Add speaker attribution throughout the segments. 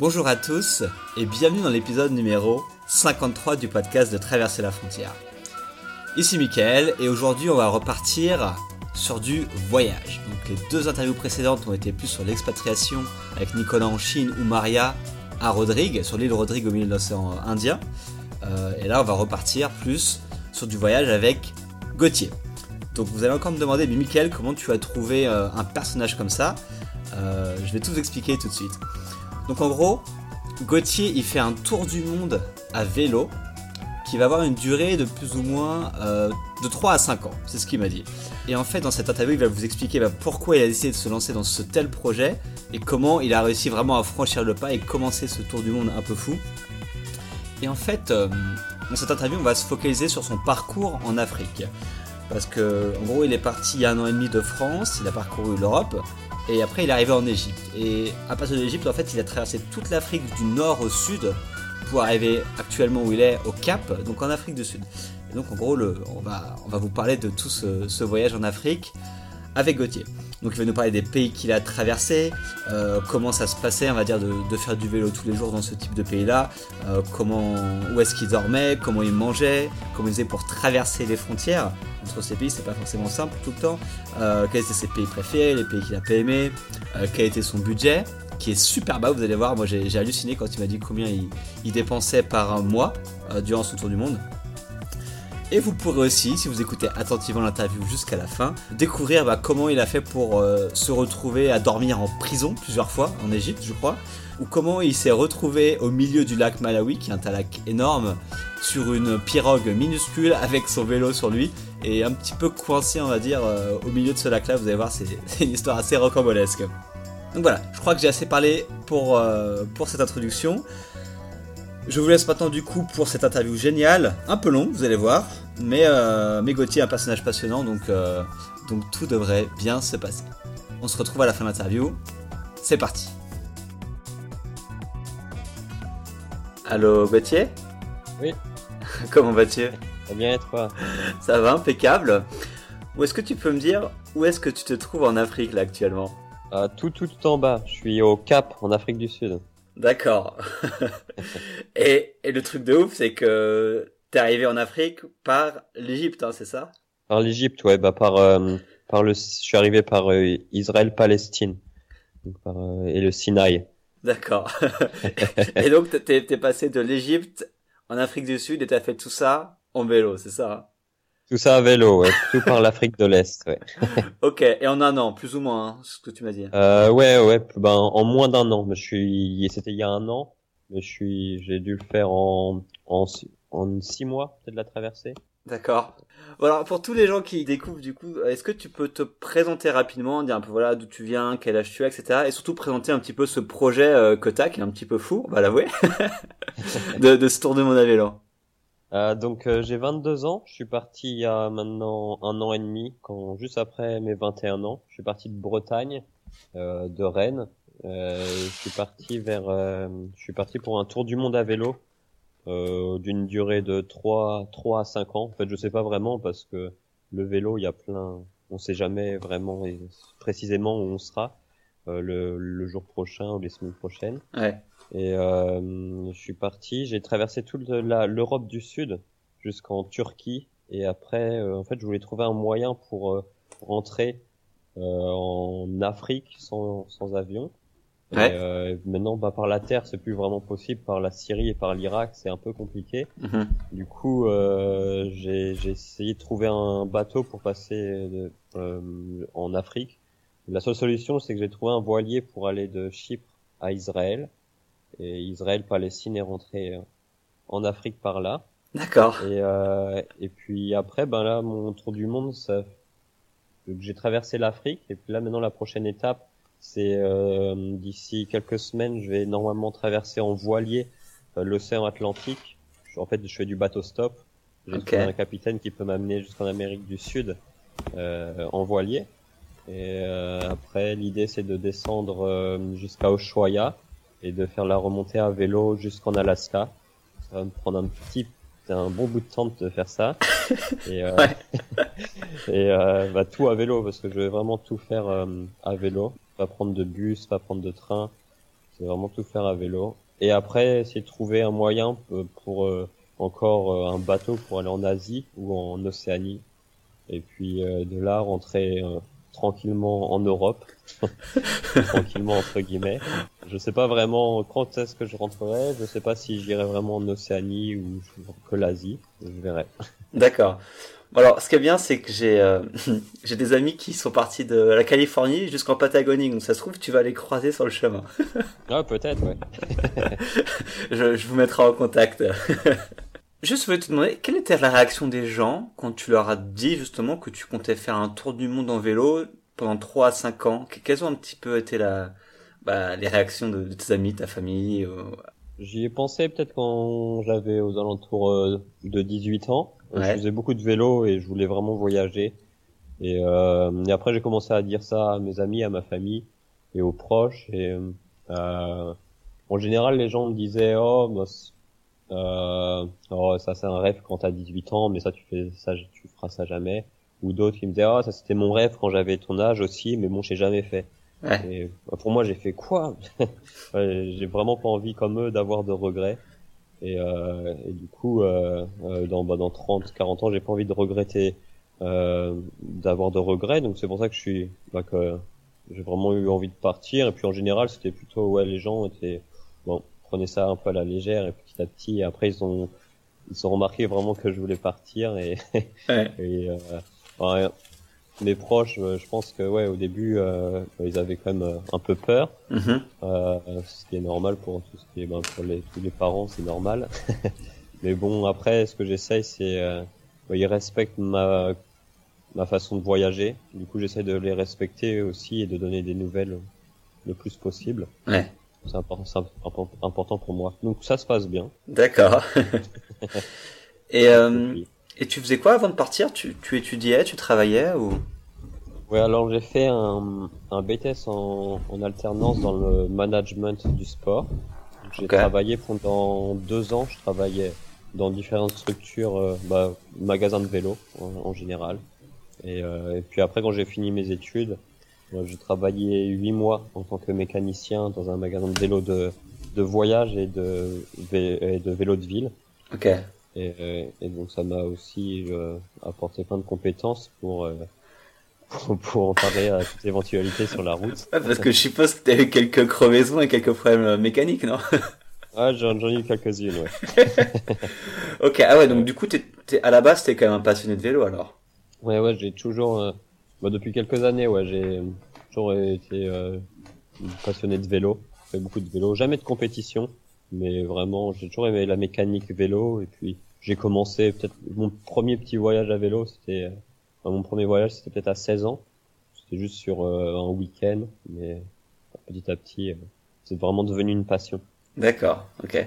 Speaker 1: Bonjour à tous et bienvenue dans l'épisode numéro 53 du podcast de Traverser la frontière. Ici Mickaël et aujourd'hui on va repartir sur du voyage. Donc les deux interviews précédentes ont été plus sur l'expatriation avec Nicolas en Chine ou Maria à Rodrigue, sur l'île Rodrigue au milieu de l'océan Indien. Euh, et là on va repartir plus sur du voyage avec Gauthier. Donc vous allez encore me demander, mais Mickaël, comment tu as trouvé euh, un personnage comme ça? Euh, Je vais tout vous expliquer tout de suite. Donc en gros, Gauthier il fait un tour du monde à vélo qui va avoir une durée de plus ou moins euh, de 3 à 5 ans, c'est ce qu'il m'a dit. Et en fait dans cette interview il va vous expliquer bah, pourquoi il a décidé de se lancer dans ce tel projet et comment il a réussi vraiment à franchir le pas et commencer ce tour du monde un peu fou. Et en fait, euh, dans cette interview on va se focaliser sur son parcours en Afrique. Parce que en gros il est parti il y a un an et demi de France, il a parcouru l'Europe, et après, il est arrivé en Égypte. Et à partir de l'Égypte, en fait, il a traversé toute l'Afrique du nord au sud pour arriver actuellement où il est, au Cap, donc en Afrique du Sud. Et donc, en gros, on, va, vous parler de tout ce voyage en Afrique avec Gauthier. Donc il va nous parler des pays qu'il a traversés, euh, comment ça se passait, on va dire, de, faire du vélo tous les jours dans ce type de pays-là, euh, comment, où est-ce qu'il dormait, comment il mangeait, comment il faisait pour traverser les frontières entre ces pays, c'est pas forcément simple tout le temps. Euh, quels étaient ses pays préférés, les pays qu'il a pas aimés, euh, quel était son budget, qui est super bas, vous allez voir. Moi j'ai halluciné quand il m'a dit combien il, dépensait par mois durant son tour du monde. Et vous pourrez aussi, si vous écoutez attentivement l'interview jusqu'à la fin, découvrir bah, comment il a fait pour euh, se retrouver à dormir en prison plusieurs fois en Égypte, je crois, ou comment il s'est retrouvé au milieu du lac Malawi, qui est un lac énorme, sur une pirogue minuscule avec son vélo sur lui, et un petit peu coincé, on va dire, euh, au milieu de ce lac-là. Vous allez voir, c'est une histoire assez rocambolesque. Donc voilà, je crois que j'ai assez parlé pour, euh, pour cette introduction. Je vous laisse maintenant du coup pour cette interview géniale, un peu longue, vous allez voir, mais, euh, mais Gauthier est un personnage passionnant, donc, euh, donc tout devrait bien se passer. On se retrouve à la fin de l'interview. C'est parti. Allô Gauthier?
Speaker 2: Oui.
Speaker 1: Comment vas-tu?
Speaker 2: Très bien et toi?
Speaker 1: Ça va, impeccable. Où est-ce que tu peux me dire où est-ce que tu te trouves en Afrique là actuellement?
Speaker 2: Euh, tout, tout, tout en bas. Je suis au Cap, en Afrique du Sud.
Speaker 1: D'accord. et, et, le truc de ouf, c'est que t'es arrivé en Afrique par l'Égypte, hein, c'est ça?
Speaker 2: Par l'Égypte, ouais, bah par euh, par le, je suis arrivé par euh, Israël-Palestine, par euh, et le Sinaï.
Speaker 1: D'accord. et donc t'es es passé de l'Égypte en Afrique du Sud et t'as fait tout ça en vélo, c'est ça hein?
Speaker 2: Tout ça à vélo, ouais, tout par l'Afrique de l'Est, ouais.
Speaker 1: ok, et en un an, plus ou moins, hein, ce que tu m'as dit.
Speaker 2: Euh, ouais, ouais, ben en moins d'un an. Je suis, c'était il y a un an, mais je suis, j'ai dû le faire en en en six mois, peut-être la traversée.
Speaker 1: D'accord. Alors pour tous les gens qui découvrent du coup, est-ce que tu peux te présenter rapidement, dire un peu voilà d'où tu viens, quel âge tu as, etc. Et surtout présenter un petit peu ce projet euh, que t'as, qui est un petit peu fou, on va l'avouer, de, de ce tour de monde à vélo.
Speaker 2: Euh, donc euh, j'ai 22 ans, je suis parti il y a maintenant un an et demi, quand juste après mes 21 ans, je suis parti de Bretagne, euh, de Rennes. Euh, je suis parti vers, je suis parti pour un tour du monde à vélo d'une durée de 3 3 à 5 ans. En fait, je sais pas vraiment parce que le vélo, il y a plein, on sait jamais vraiment et précisément où on sera le, le jour prochain ou les semaines prochaines.
Speaker 1: Ouais.
Speaker 2: Et euh, je suis parti, j'ai traversé toute l'Europe du Sud jusqu'en Turquie. Et après, euh, en fait, je voulais trouver un moyen pour euh, rentrer euh, en Afrique sans, sans avion.
Speaker 1: Ouais.
Speaker 2: Et, euh, maintenant, bah, par la terre, c'est plus vraiment possible. Par la Syrie et par l'Irak, c'est un peu compliqué.
Speaker 1: -hmm.
Speaker 2: Du coup, euh, j'ai essayé de trouver un bateau pour passer de, en Afrique. La seule solution, c'est que j'ai trouvé un voilier pour aller de Chypre à Israël et Israël Palestine est rentré en Afrique par là.
Speaker 1: D'accord.
Speaker 2: Et euh, et puis après ben là mon tour du monde ça j'ai traversé l'Afrique et puis là maintenant la prochaine étape c'est euh, d'ici quelques semaines je vais normalement traverser en voilier euh, l'océan Atlantique. En fait je fais du bateau stop. J'ai
Speaker 1: okay.
Speaker 2: un capitaine qui peut m'amener jusqu'en Amérique du Sud euh, en voilier. Et euh, après l'idée c'est de descendre euh, jusqu'à Ushuaia et de faire la remontée à vélo jusqu'en Alaska. Ça va me prendre un petit, un bon bout de temps de faire ça. et euh, et euh, bah, tout à vélo parce que je vais vraiment tout faire euh, à vélo. Pas prendre de bus, pas prendre de train. C'est vraiment tout faire à vélo. Et après, essayer de trouver un moyen pour encore un bateau pour aller en Asie ou en Océanie. Et puis de là rentrer tranquillement en Europe, tranquillement entre guillemets. Je sais pas vraiment quand est-ce que je rentrerai. Je sais pas si j'irai vraiment en Océanie ou que l'Asie. Je verrai.
Speaker 1: D'accord. Alors, ce qui est bien, c'est que j'ai euh, j'ai des amis qui sont partis de la Californie jusqu'en Patagonie. Donc, ça se trouve, tu vas les croiser sur le chemin.
Speaker 2: ah, peut-être, ouais.
Speaker 1: je, je vous mettrai en contact. Juste, je voulais te demander, quelle était la réaction des gens quand tu leur as dit justement que tu comptais faire un tour du monde en vélo pendant 3 à 5 ans? Quelles ont un petit peu été la, bah, les réactions de, tes amis, ta famille euh?
Speaker 2: J'y ai pensé peut-être quand j'avais aux alentours euh, de 18 ans. Je faisais beaucoup de vélo et je voulais vraiment voyager. Et, euh, et après, j'ai commencé à dire ça à mes amis, à ma famille et aux proches. Et euh, en général, les gens me disaient, oh, bah, euh, oh, ça c'est un rêve quand t'as 18 ans, mais ça tu fais ça, tu feras ça jamais. Ou d'autres qui me disaient, oh, ça c'était mon rêve quand j'avais ton âge aussi, mais bon, j'ai jamais fait. Et bah, pour moi, j'ai fait quoi? J'ai vraiment pas envie comme eux d'avoir de regrets. Et, euh, et du coup, euh, euh dans, bah, dans 30, 40 ans, j'ai pas envie de regretter, euh, d'avoir de regrets. Donc c'est pour ça que je suis, bah, que j'ai vraiment eu envie de partir. Et puis en général, c'était plutôt ouais, les gens étaient bon, prenaient ça un peu à la légère. Et petit à petit, après ils ont ils ont remarqué vraiment que je voulais partir et, et euh, mes proches, euh, je pense que ouais, au début, euh, ils avaient quand même euh, un peu peur, mm-hmm. euh, ce qui est normal pour tout ce qui est, ben, pour les, tous les parents, c'est normal. Mais bon, après, ce que j'essaye, c'est, euh, ils respectent ma ma façon de voyager. Du coup, j'essaie de les respecter aussi et de donner des nouvelles le plus possible.
Speaker 1: Ouais.
Speaker 2: C'est important, important pour moi. Donc ça se passe bien.
Speaker 1: D'accord. et euh, et tu faisais quoi avant de partir? Tu, tu étudiais, tu travaillais ou?
Speaker 2: Oui, alors j'ai fait un, un BTS en, en alternance dans le management du sport. J'ai travaillé pendant deux ans. Je travaillais dans différentes structures, euh, bah, magasins de vélo en, général. Et, euh, et, puis après, quand j'ai fini mes études, euh, j'ai travaillé huit mois en tant que mécanicien dans un magasin de vélo de, de voyage et de, et de vélo de ville.
Speaker 1: Ok.
Speaker 2: Et, euh, et, donc ça m'a aussi euh, apporté plein de compétences pour, euh, pour, pour en parler à toute éventualité sur la route.
Speaker 1: parce que je suppose que tu as eu quelques crevaisons et quelques problèmes mécaniques, non?
Speaker 2: Ah, j'en ai eu quelques-unes, ouais.
Speaker 1: ok, ah ouais, donc du coup, t'es, à la base, t'es quand même un passionné de vélo, alors?
Speaker 2: Ouais, ouais, j'ai toujours... Euh, bah, depuis quelques années, ouais, j'ai toujours été euh, passionné de vélo. J'ai fait beaucoup de vélo, jamais de compétition mais vraiment j'ai toujours aimé la mécanique vélo. Et puis j'ai commencé peut-être mon premier petit voyage à vélo c'était euh, mon premier voyage c'était peut-être à 16 ans. C'était juste sur euh, un week-end mais petit à petit euh, c'est vraiment devenu une passion.
Speaker 1: D'accord ok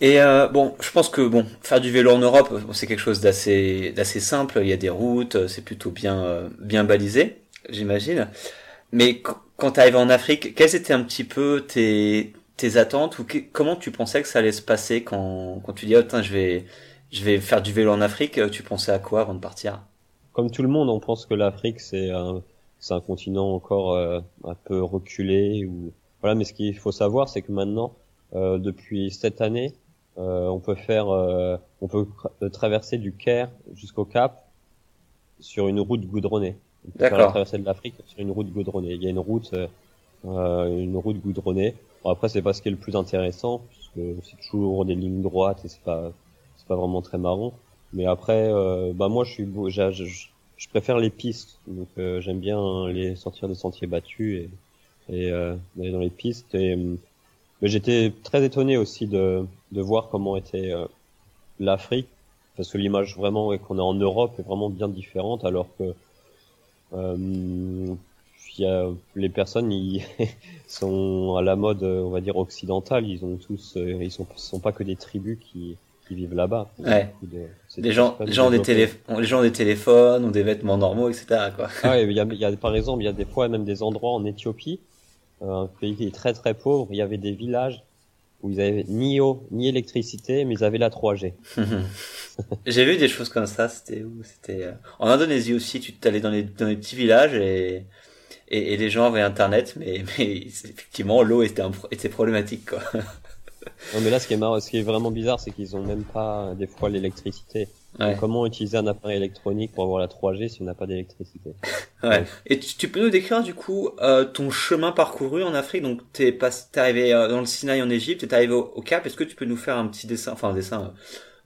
Speaker 1: et euh, bon, je pense que bon, faire du vélo en Europe, c'est quelque chose d'assez d'assez simple. Il y a des routes, c'est plutôt bien bien balisé, j'imagine. Mais quand tu arrives en Afrique, quels étaient un petit peu tes tes attentes ou comment tu pensais que ça allait se passer quand, quand tu dis oh, je vais je vais faire du vélo en Afrique tu pensais à quoi avant de partir?
Speaker 2: Comme tout le monde on pense que l'Afrique c'est un c'est un continent encore euh, un peu reculé ou voilà mais ce qu'il faut savoir c'est que maintenant euh, depuis cette année euh, on peut faire euh, on peut traverser du Caire jusqu'au Cap sur une route goudronnée. On peut faire la traversée de l'Afrique sur une route goudronnée. Il y a une route une route goudronnée. Bon, après, c'est pas ce qui est le plus intéressant, puisque c'est toujours des lignes droites et c'est pas, c'est pas vraiment très marrant. Mais après, euh, bah moi, je suis, je, je, je préfère les pistes, donc euh, j'aime bien les sortir des sentiers battus et, et euh, aller dans les pistes. Et mais j'étais très étonné aussi de, de voir comment était euh, l'Afrique, parce que l'image vraiment qu'on est en Europe est vraiment bien différente, alors que euh, y a les personnes ils sont à la mode on va dire occidentale. Ils ont tous euh, ils sont sont pas que des tribus qui qui vivent là-bas.
Speaker 1: Ouais. des gens les gens ont des téléphones les gens ont des téléphones ont des vêtements normaux etc quoi.
Speaker 2: Ah il y a, y a par exemple il y a des fois même des endroits en Éthiopie un pays qui est très très pauvre il y avait des villages où ils avaient ni eau ni électricité mais ils avaient la 3G
Speaker 1: j'ai vu des choses comme ça c'était où c'était euh, en Indonésie aussi tu t'allais dans les dans les petits villages et et, les gens avaient internet, mais, mais effectivement l'eau était, était problématique quoi.
Speaker 2: non mais là ce qui est marrant, ce qui est vraiment bizarre, c'est qu'ils ont même pas des fois l'électricité. Comment utiliser un appareil électronique pour avoir la 3G si on n'a pas d'électricité?
Speaker 1: Ouais. Et tu, peux nous décrire du coup euh, ton chemin parcouru en Afrique? Donc t'es pas, t'es arrivé euh, dans le Sinaï en Égypte, t'es arrivé au, Cap. Est-ce que tu peux nous faire un petit dessin, enfin un dessin, euh,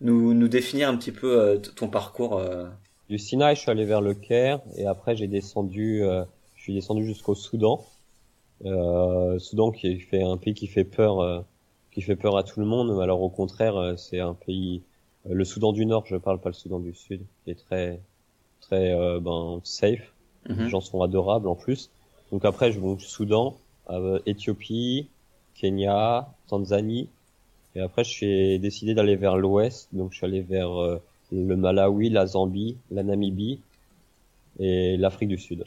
Speaker 1: nous nous définir un petit peu euh, ton parcours
Speaker 2: Du Sinaï, je suis allé vers le Caire et après j'ai descendu, je suis descendu jusqu'au Soudan. Soudan qui fait un pays qui fait peur, qui fait peur à tout le monde. Alors au contraire, c'est un pays euh, le Soudan du Nord, je parle pas le Soudan du Sud, qui est très très euh, ben safe. Mhm. Les gens sont adorables en plus. Donc après, je vais Soudan, euh, Éthiopie, Kenya, Tanzanie. Et après, je suis décidé d'aller vers l'ouest. Donc je suis allé vers le Malawi, la Zambie, la Namibie et l'Afrique du Sud.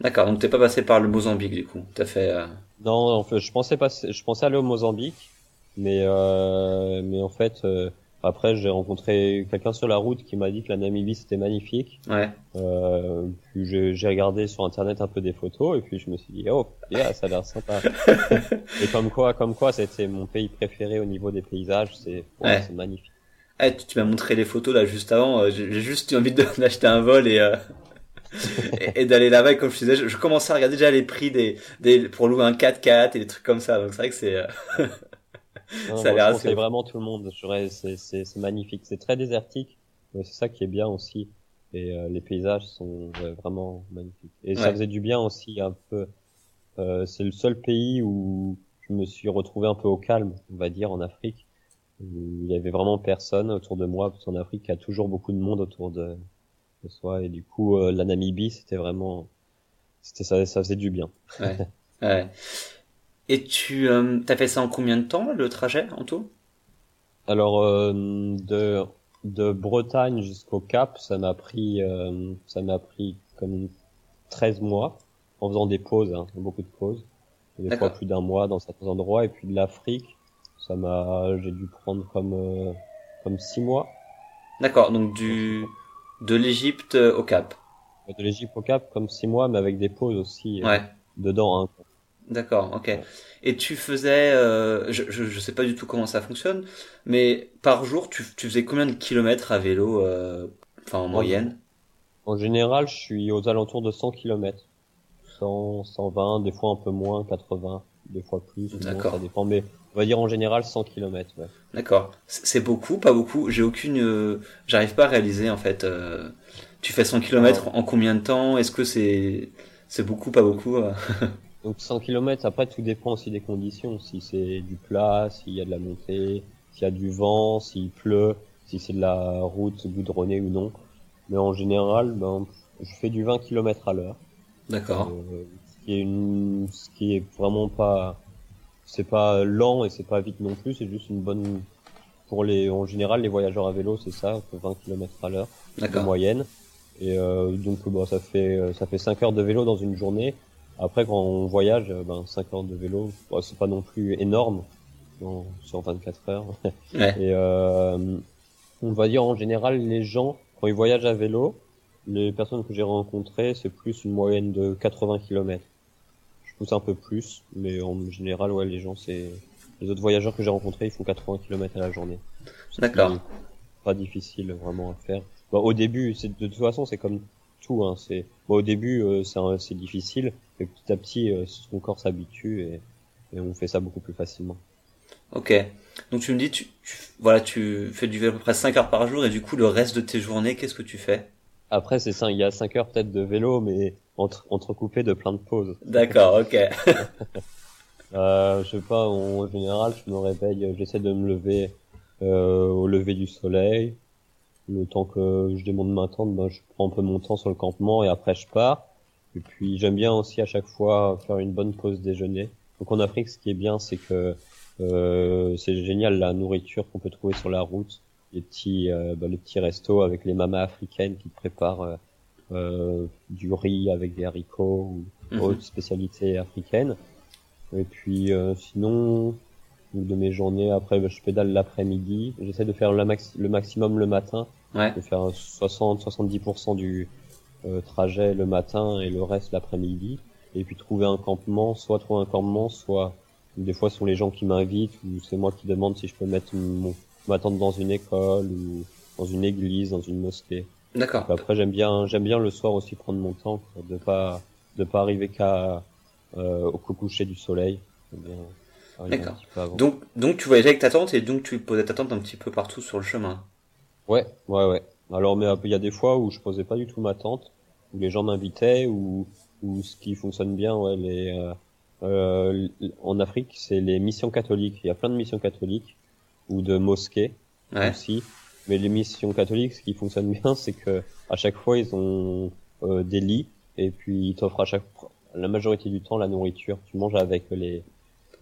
Speaker 1: D'accord. Donc t'es pas passé par le Mozambique du coup. T'as fait.
Speaker 2: Non, en fait, je pensais pas. Je pensais aller au Mozambique, mais mais en fait après, j'ai rencontré quelqu'un sur la route qui m'a dit que la Namibie c'était magnifique.
Speaker 1: Ouais.
Speaker 2: Euh, puis j'ai regardé sur internet un peu des photos et puis je me suis dit oh yeah, ça a l'air sympa. et comme quoi, comme quoi, c'était mon pays préféré au niveau des paysages. C'est ouais. c'est magnifique.
Speaker 1: Eh, tu, m'as montré les photos là juste avant. Euh, j'ai juste eu envie d'acheter un vol et euh, et, d'aller là-bas. Comme je disais, je, je, commençais à regarder déjà les prix des, des pour louer un 4x4 et des trucs comme ça. Donc c'est vrai que c'est euh,
Speaker 2: ça a l'air C'est vraiment tout le monde. C'est magnifique. C'est très désertique, mais c'est ça qui est bien aussi. Et euh, les paysages sont vraiment magnifiques. Et ça faisait du bien aussi un peu. Euh, c'est le seul pays où je me suis retrouvé un peu au calme, on va dire, en Afrique. il y avait vraiment personne autour de moi, parce qu'en Afrique, il y a toujours beaucoup de monde autour de, de soi. Et du coup, euh, la Namibie, c'était vraiment, c'était ça, ça faisait du bien.
Speaker 1: Ouais. ouais. Et tu euh, as fait ça en combien de temps, le trajet en tout?
Speaker 2: Alors, euh, de, de Bretagne jusqu'au Cap, ça m'a pris, euh, ça m'a pris comme 13 mois, en faisant des pauses, hein, beaucoup de pauses. Des fois plus d'un mois dans certains endroits. Et puis de l'Afrique, ça m'a, j'ai dû prendre comme, euh, comme 6 mois.
Speaker 1: D'accord, donc du, de l'Égypte au Cap.
Speaker 2: De l'Égypte au Cap, comme 6 mois, mais avec des pauses aussi.
Speaker 1: Ouais.
Speaker 2: dedans, hein,
Speaker 1: D'accord, ok. Et tu faisais, euh, je, je, sais pas du tout comment ça fonctionne, mais par jour, tu, tu faisais combien de kilomètres à vélo, euh, enfin en moyenne?
Speaker 2: En général, je suis aux alentours de 100 kilomètres. 100, 120, des fois un peu moins, 80, des fois plus. D'accord. ça dépend, mais on va dire en général 100 kilomètres. Ouais.
Speaker 1: D'accord. C'est beaucoup, pas beaucoup? J'ai aucune, euh, j'arrive pas à réaliser en fait. Euh, tu fais 100 kilomètres en combien de temps? Est-ce que c'est, c'est beaucoup, pas beaucoup
Speaker 2: Donc 100 km, après tout dépend aussi des conditions. Si c'est du plat, s'il y a de la montée, s'il y a du vent, s'il pleut, si c'est de la route goudronnée ou non. Mais en général, ben, je fais du 20 km à l'heure.
Speaker 1: D'accord.
Speaker 2: Euh, ce qui est une, ce qui est vraiment pas, c'est pas lent et c'est pas vite non plus. C'est juste une bonne, pour les, en général, les voyageurs à vélo, c'est ça, 20 km à l'heure, de moyenne. Et euh, donc, bon, ça fait, ça fait 5 heures de vélo dans une journée. Après, quand on voyage, euh, ben, 5 heures de vélo, c'est pas non plus énorme non, sur 24 heures.
Speaker 1: Ouais.
Speaker 2: Et euh, on va dire en général, les gens, quand ils voyagent à vélo, les personnes que j'ai rencontrées, c'est plus une moyenne de 80 km. Je pousse un peu plus, mais en général, ouais, les gens, c'est les autres voyageurs que j'ai rencontrés, ils font 80 km à la journée.
Speaker 1: D'accord.
Speaker 2: Pas difficile vraiment à faire. Bon, au début, c'est de toute façon, c'est comme tout. Hein, c'est bon, au début, euh, c'est difficile, mais petit à petit, euh, son corps s'habitue et, et, on fait ça beaucoup plus facilement.
Speaker 1: Ok. Donc tu me dis, tu, voilà, tu fais du vélo à peu près 5 heures par jour et du coup le reste de tes journées, qu'est-ce que tu fais?
Speaker 2: Après c'est ça, il y a 5 heures peut-être de vélo, mais entre, entrecoupé de plein de pauses.
Speaker 1: D'accord, ok.
Speaker 2: euh, je sais pas, en général, je me réveille, j'essaie de me lever euh, au lever du soleil. Le temps que je démonte ma tente, ben, je prends un peu mon temps sur le campement et après je pars. Et puis j'aime bien aussi à chaque fois faire une bonne pause déjeuner. Donc en Afrique, ce qui est bien, c'est que euh, c'est génial la nourriture qu'on peut trouver sur la route, les petits, euh, bah, les petits restos avec les mamas africaines qui préparent euh, euh du riz avec des haricots ou mhm. autres spécialités africaines. Et puis euh, sinon, de mes journées, après je pédale l'après-midi. J'essaie de faire le, le maximum le matin,
Speaker 1: ouais.
Speaker 2: de faire 60-70% du euh, trajet le matin et le reste l'après-midi. et puis trouver un campement, soit trouver un campement, soit des fois ce sont les gens qui m'invitent ou c'est moi qui demande si je peux mettre mon, ma tente dans une école ou dans une église, dans une mosquée.
Speaker 1: D'accord.
Speaker 2: Après j'aime bien j'aime bien le soir aussi prendre mon temps, quoi, de pas de pas arriver qu'à euh, au coucher du soleil. Bien
Speaker 1: D'accord. Donc, donc tu voyageais avec ta tente et donc tu posais ta tente un petit peu partout sur le chemin.
Speaker 2: Ouais, ouais, ouais. Alors, mais euh, il y a des fois où je posais pas du tout ma tente, où les gens m'invitaient, ou où ce qui fonctionne bien, ouais, les euh, euh, en Afrique, c'est les missions catholiques. Il y a plein de missions catholiques ou de mosquées
Speaker 1: Ouais.
Speaker 2: aussi. Mais les missions catholiques, ce qui fonctionne bien, c'est que à chaque fois ils ont euh, des lits et puis ils t'offrent à chaque la majorité du temps la nourriture. Tu manges avec les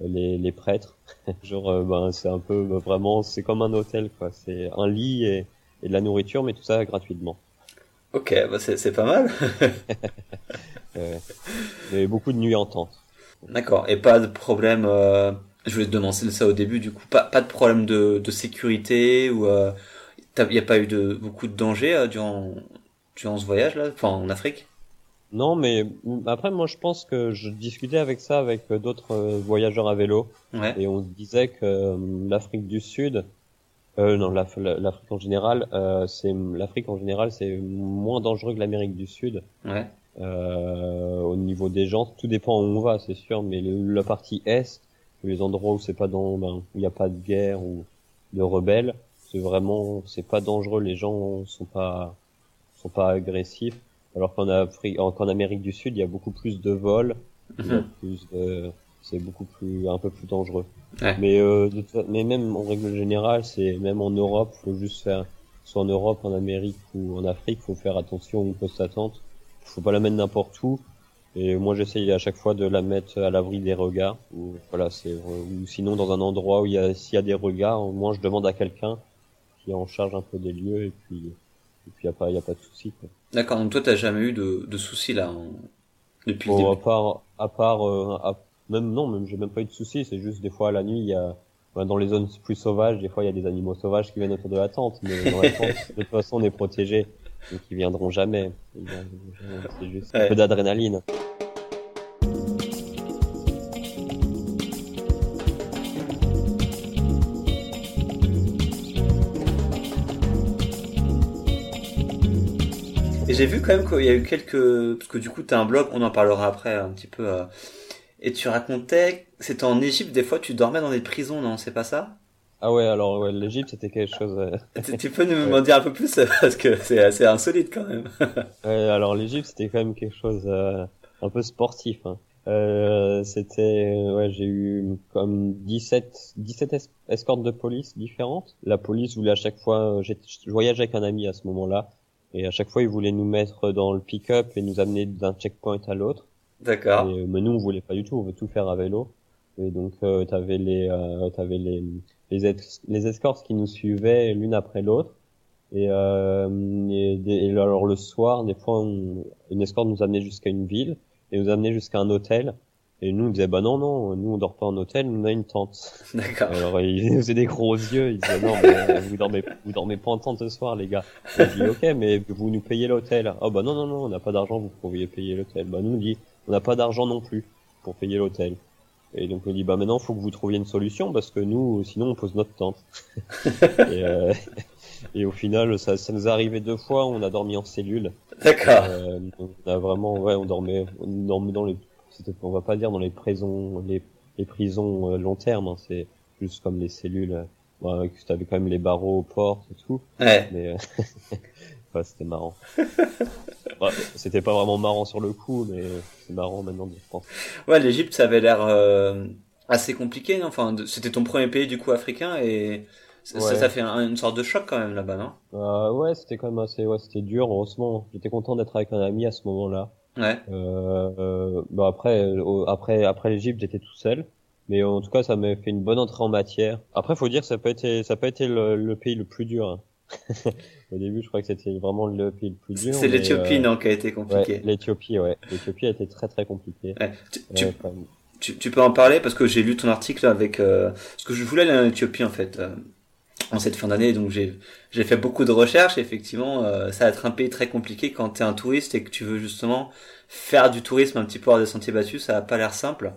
Speaker 2: les, les prêtres. Genre, euh, ben c'est un peu ben, vraiment, c'est comme un hôtel quoi. C'est un lit et, et de la nourriture, mais tout ça gratuitement.
Speaker 1: Ok, bah c'est c'est pas mal.
Speaker 2: Euh, mais beaucoup de nuits en tente.
Speaker 1: D'accord. Et pas de problème. Euh... Je voulais te demander ça au début. Du coup, pas pas de problème de, de sécurité ou euh... il y a pas eu de beaucoup de danger euh, durant durant ce voyage là, enfin en Afrique?
Speaker 2: Non, mais après moi je pense que je discutais avec ça avec euh, d'autres euh, voyageurs à vélo.
Speaker 1: Ouais.
Speaker 2: Et on se disait que euh, l'Afrique du Sud, euh, non, l'Af- l'Afrique en général, euh, c'est l'Afrique en général, c'est moins dangereux que l'Amérique du Sud.
Speaker 1: Ouais.
Speaker 2: Euh, au niveau des gens, tout dépend où on va, c'est sûr, mais le- la partie est, les endroits où c'est pas dans, ben, où il n'y a pas de guerre ou de rebelles, c'est vraiment, c'est pas dangereux. Les gens sont pas, sont pas agressifs. Alors qu'en Afrique, en- qu'en Amérique du Sud, il y a beaucoup plus de vols, il
Speaker 1: Mhm.
Speaker 2: plus de, c'est beaucoup plus, un peu plus dangereux.
Speaker 1: Ouais.
Speaker 2: Mais, euh, de mais même en règle générale, c'est même en Europe, faut juste faire, soit en Europe, en Amérique ou en Afrique, faut faire attention où on pose sa tente. Faut pas la mettre n'importe où. Et moi, j'essaye à chaque fois de la mettre à l'abri des regards. Ou voilà, c'est ou sinon dans un endroit où il y a s'il y a des regards, au moins je demande à quelqu'un qui est en charge un peu des lieux et puis et puis y a pas y a pas de souci. quoi.
Speaker 1: D'accord. Donc toi t'as jamais eu de de soucis là en... depuis le
Speaker 2: Bon, à
Speaker 1: début.
Speaker 2: part, à part, euh, à- même non, même j'ai même pas eu de soucis. C'est juste des fois la nuit, il y a ben, dans les zones plus sauvages, des fois il y a des animaux sauvages qui viennent autour de la tente, mais dans la tente, de toute façon, on est protégé, donc ils viendront jamais. Ils viendront jamais. C'est juste
Speaker 1: Ouais.
Speaker 2: un peu d'adrénaline.
Speaker 1: J'ai vu quand même qu'il y a eu quelques parce que du coup t'as un blog, on en parlera après un petit peu. euh, Et tu racontais, c'était en Égypte, des fois tu dormais dans des prisons, non C'est pas ça?
Speaker 2: Ah ouais, alors ouais, l'Égypte c'était quelque chose. euh,
Speaker 1: tu, tu peux nous m'en dire un peu plus parce que c'est assez insolite quand même.
Speaker 2: Ouais, alors l'Égypte c'était quand même quelque chose euh, un peu sportif. Hein. Euh, c'était ouais, j'ai eu comme 17 17 es- escortes de police différentes. La police voulait à chaque fois euh, je voyageais avec un ami à ce moment-là et à chaque fois il voulait nous mettre dans le pick-up et nous amener d'un checkpoint à l'autre.
Speaker 1: D'accord.
Speaker 2: Euh, mais nous on voulait pas du tout, on veut tout faire à vélo. Et donc euh, t'avais les euh, t'avais les les, es- les escortes qui nous suivaient l'une après l'autre. Et, euh, et, des- et alors le soir, des fois, on- une escorte nous amenait jusqu'à une ville et nous amenait jusqu'à un hôtel. Et nous on disait bah non non, nous on dort pas en hôtel, on a une tente.
Speaker 1: D'accord.
Speaker 2: Alors ils nous faisaient des gros yeux, ils disaient non mais euh, vous dormez vous dormez pas en tente ce soir les gars. On dit ok mais vous nous payez l'hôtel. Oh bah non non non, on n'a pas d'argent, vous pourriez payer l'hôtel. Bah nous on dit on n'a pas d'argent non plus pour payer l'hôtel. Et donc on dit bah maintenant faut que vous trouviez une solution parce que nous sinon on pose notre tente. et, euh, et au final ça, ça nous est arrivé deux fois, on a dormi en cellule.
Speaker 1: D'accord.
Speaker 2: Euh, on a vraiment ouais on dormait on dormait dans les on va pas dire dans les prisons les, les prisons euh, long terme hein, c'est juste comme les cellules euh, ouais, que t'avais quand même les barreaux aux portes et tout
Speaker 1: Ouais.
Speaker 2: mais euh, ouais, c'était marrant Ouais, c'était pas vraiment marrant sur le coup mais c'est marrant maintenant d'y repenser
Speaker 1: Ouais, l'Égypte, ça avait l'air euh, assez compliqué. Enfin, c'était ton premier pays du coup africain et ça, ça,
Speaker 2: Ouais.
Speaker 1: ça fait un- une sorte de choc quand même là-bas, non?
Speaker 2: Euh, ouais c'était quand même assez ouais c'était dur heureusement j'étais content d'être avec un ami à ce moment là
Speaker 1: Ouais.
Speaker 2: Euh, euh, bah après, euh, après, après l'Égypte, j'étais tout seul. Mais en tout cas, ça m'a fait une bonne entrée en matière. Après, faut dire, que ça peut été, ça peut été le, le pays le plus dur. hein. Au début, je crois que c'était vraiment le pays le plus dur.
Speaker 1: C'est l'Éthiopie,
Speaker 2: euh,
Speaker 1: non, qui a été compliqué.
Speaker 2: Ouais, l'Éthiopie, ouais. L'Éthiopie a été très très compliquée.
Speaker 1: Ouais. Tu, tu, peux en parler parce que j'ai lu ton article avec. Euh, parce que je voulais aller en Éthiopie en fait. Euh, en cette fin d'année, donc j'ai j'ai fait beaucoup de recherches. Effectivement, ça va être un pays très compliqué quand tu es un touriste et que tu veux justement faire du tourisme un petit peu hors des sentiers battus. Ça a pas l'air simple.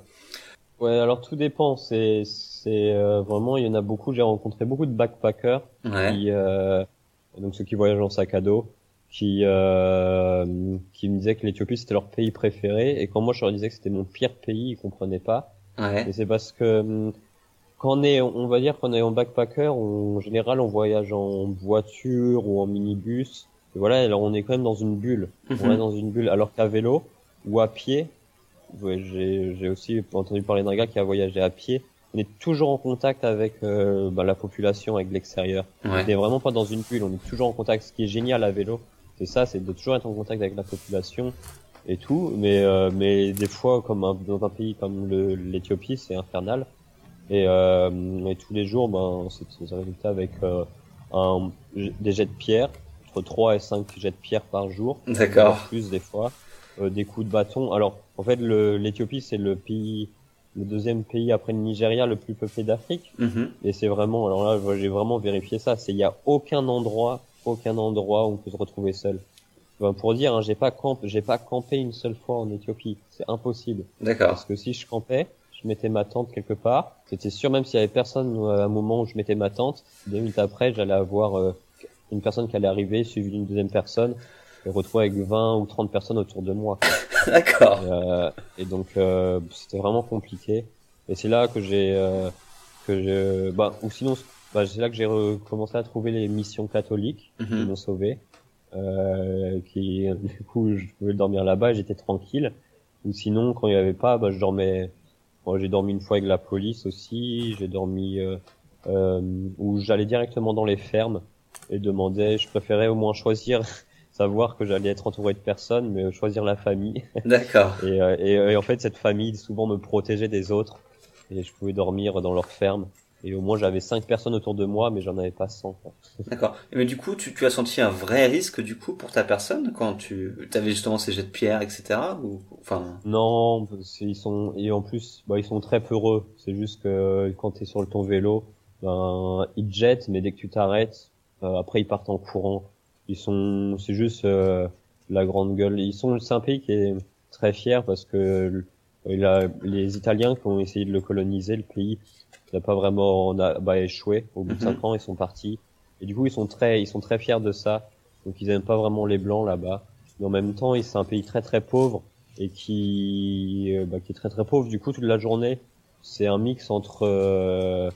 Speaker 2: Ouais, alors tout dépend. C'est c'est vraiment il y en a beaucoup. J'ai rencontré beaucoup de backpackers qui donc ceux qui voyagent en sac à dos qui euh, qui me disaient que l'Éthiopie c'était leur pays préféré et quand moi je leur disais que c'était mon pire pays ils comprenaient pas
Speaker 1: ouais.
Speaker 2: et c'est parce que hum, quand on est on va dire qu'on est en backpacker en général on voyage en voiture ou en minibus et voilà alors on est quand même dans une bulle on est mhm. dans une bulle alors qu'à vélo ou à pied j'ai j'ai aussi entendu parler d'un gars qui a voyagé à pied on est toujours en contact avec euh, bah, la population, avec l'extérieur. On n'est vraiment pas dans une bulle, on est toujours en contact. Ce qui est génial à vélo, c'est ça, c'est de toujours être en contact avec la population et tout. Mais euh, mais des fois, comme dans un pays comme l'Éthiopie, c'est infernal. Et, euh, et, tous les jours, ben, c'est un résultat avec euh, un, des jets de pierre, entre 3 et 5 jets de pierre par jour.
Speaker 1: D'accord.
Speaker 2: Plus des fois. Euh, des coups de bâton. Alors, en fait, l'Éthiopie, c'est le pays, le deuxième pays après le Nigeria le plus peuplé d'Afrique.
Speaker 1: Mm-hmm.
Speaker 2: Et c'est vraiment, alors là, j'ai vraiment vérifié ça. C'est, il y a aucun endroit aucun endroit où on peut se retrouver seul. pour dire, hein, j'ai pas campé, j'ai pas campé une seule fois en Éthiopie. C'est impossible.
Speaker 1: D'accord.
Speaker 2: Parce que si je campais, je mettais ma tente quelque part. C'était sûr, même s'il y avait personne euh, à un moment où je mettais ma tente, deux minutes après, j'allais avoir euh, une personne qui allait arriver, suivie d'une deuxième personne, et retrouver avec 20 ou 30 personnes autour de moi.
Speaker 1: D'accord.
Speaker 2: Et, euh, et, donc, euh, c'était vraiment compliqué. Et c'est là que j'ai, que je, bah, ou sinon, bah, c'est là que j'ai recommencé à trouver les missions catholiques qui mhm. m'ont sauvé. Qui du coup je pouvais dormir là-bas et j'étais tranquille. Ou sinon quand il y avait pas, bah, je dormais. Moi j'ai dormi une fois avec la police aussi. J'ai dormi euh, euh, où j'allais directement dans les fermes et demandais. Je préférais au moins choisir savoir que j'allais être entouré de personnes, mais choisir la famille.
Speaker 1: D'accord.
Speaker 2: et, euh, et, et, en fait, cette famille souvent me protégeait des autres, et je pouvais dormir dans leur ferme. Et au moins j'avais cinq personnes autour de moi, mais j'en avais pas 100.
Speaker 1: D'accord. Mais du coup, tu, tu, as senti un vrai risque du coup pour ta personne quand tu avais justement ces jets de pierre, etc. Ou enfin?
Speaker 2: Non, ils sont et en plus, bah, ils sont très peureux. C'est juste que quand tu es sur ton vélo, ben ils jettent, mais dès que tu t'arrêtes, euh, après ils partent en courant. Ils sont, c'est juste euh, la grande gueule. Ils sont, c'est un pays qui est très fier parce que il a, les Italiens qui ont essayé de le coloniser, le pays, n'a pas vraiment on a, bah, échoué. Au bout de cinq mhm. ans, ils sont partis. Et du coup, ils sont très, ils sont très fiers de ça. Donc, ils aiment pas vraiment les blancs là-bas. Mais en même temps, c'est un pays très très pauvre et qui, euh, bah, qui est très très pauvre. Du coup, toute la journée, c'est un mix entre euh,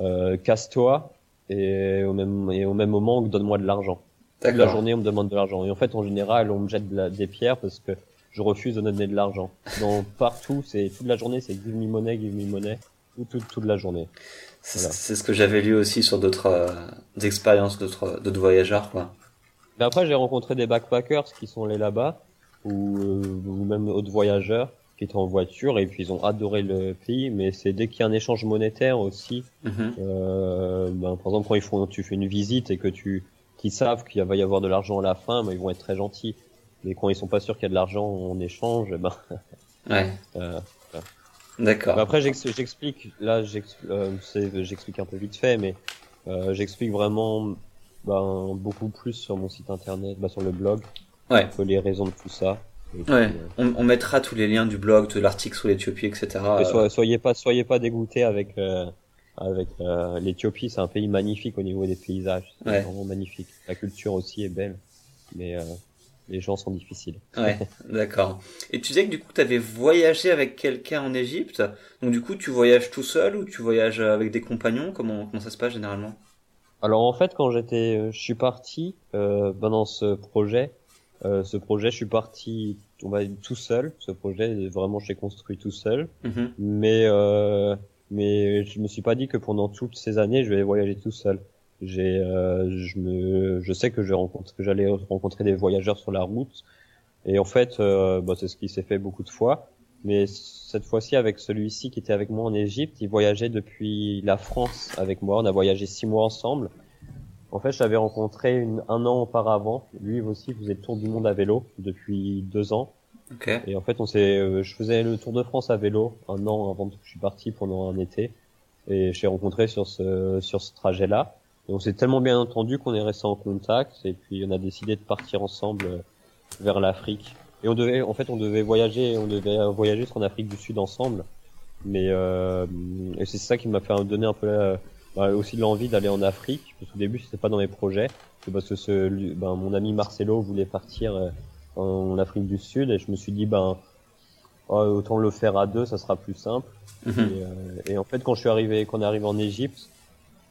Speaker 2: euh, casse-toi et au même et au même moment, donne-moi de l'argent. Toute la journée, on me demande de l'argent. Et en fait, en général, on me jette des pierres parce que je refuse de donner de l'argent. Dans partout, c'est toute la journée, c'est give me money, give me money toute, toute la journée.
Speaker 1: C'est ce que j'avais lu aussi sur d'autres euh, expériences d'autres voyageurs quoi.
Speaker 2: Mais après j'ai rencontré des backpackers qui sont allés là-bas ou, euh, ou même d'autres voyageurs qui étaient en voiture et puis ils ont adoré le pays mais c'est dès qu'il y a un échange monétaire aussi
Speaker 1: mm-hmm.
Speaker 2: euh, ben, par exemple quand ils font tu fais une visite et que tu qu'ils savent qu'il va y avoir de l'argent à la fin ben, ils vont être très gentils mais quand ils sont pas sûrs qu'il y a de l'argent en échange ben
Speaker 1: ouais.
Speaker 2: euh,
Speaker 1: D'accord.
Speaker 2: Après, j'explique. Là, euh, j'explique un peu vite fait, mais euh, j'explique vraiment ben, beaucoup plus sur mon site internet, bah, sur le blog,
Speaker 1: ouais.
Speaker 2: les raisons de tout ça.
Speaker 1: ouais. Euh, on, on, mettra tous les liens du blog, de l'article sur l'Éthiopie, etc.
Speaker 2: soyez pas, soyez pas dégoûtés avec euh, avec euh, l'Éthiopie. C'est un pays magnifique au niveau des paysages. C'est
Speaker 1: ouais.
Speaker 2: vraiment magnifique. La culture aussi est belle, mais les gens sont difficiles.
Speaker 1: Ouais, d'accord. Et tu disais que du coup, tu avais voyagé avec quelqu'un en Égypte. Donc du coup, tu voyages tout seul ou tu voyages avec des compagnons? Comment, comment ça se passe généralement?
Speaker 2: Alors en fait, quand j'étais, euh, je suis parti euh, ben, dans ce projet. Euh, ce projet, je suis parti, on va dire, tout seul. Ce projet, vraiment, j'ai construit tout seul.
Speaker 1: Mm-hmm.
Speaker 2: Mais euh, mais je me suis pas dit que pendant toutes ces années, je vais voyager tout seul. J'ai, euh, je me, je sais que je rencontre, que j'allais rencontrer des voyageurs sur la route. Et en fait, euh, bah, c'est ce qui s'est fait beaucoup de fois. Mais cette fois-ci, avec celui-ci qui était avec moi en Égypte, il voyageait depuis la France avec moi. On a voyagé six mois ensemble. En fait, je l'avais rencontré une, un an auparavant. Lui aussi faisait le tour du monde à vélo depuis deux ans.
Speaker 1: Okay.
Speaker 2: Et en fait, on s'est, euh, je faisais le tour de France à vélo un an avant que je suis parti pendant un été. Et je l'ai rencontré sur ce, sur ce trajet-là. Et on s'est tellement bien entendu qu'on est resté en contact et puis on a décidé de partir ensemble euh, vers l'Afrique. Et on devait, en fait, on devait voyager, on devait voyager en Afrique du Sud ensemble. Mais euh, et c'est ça qui m'a fait donner un peu la, bah, aussi l'envie d'aller en Afrique. Parce qu'au début, c'était pas dans mes projets. C'est parce que ce, ben, mon ami Marcelo voulait partir euh, en Afrique du Sud et je me suis dit ben oh, autant le faire à deux, ça sera plus simple. Mhm. et, euh, et, en fait, quand je suis arrivé, quand on est arrivé en Égypte,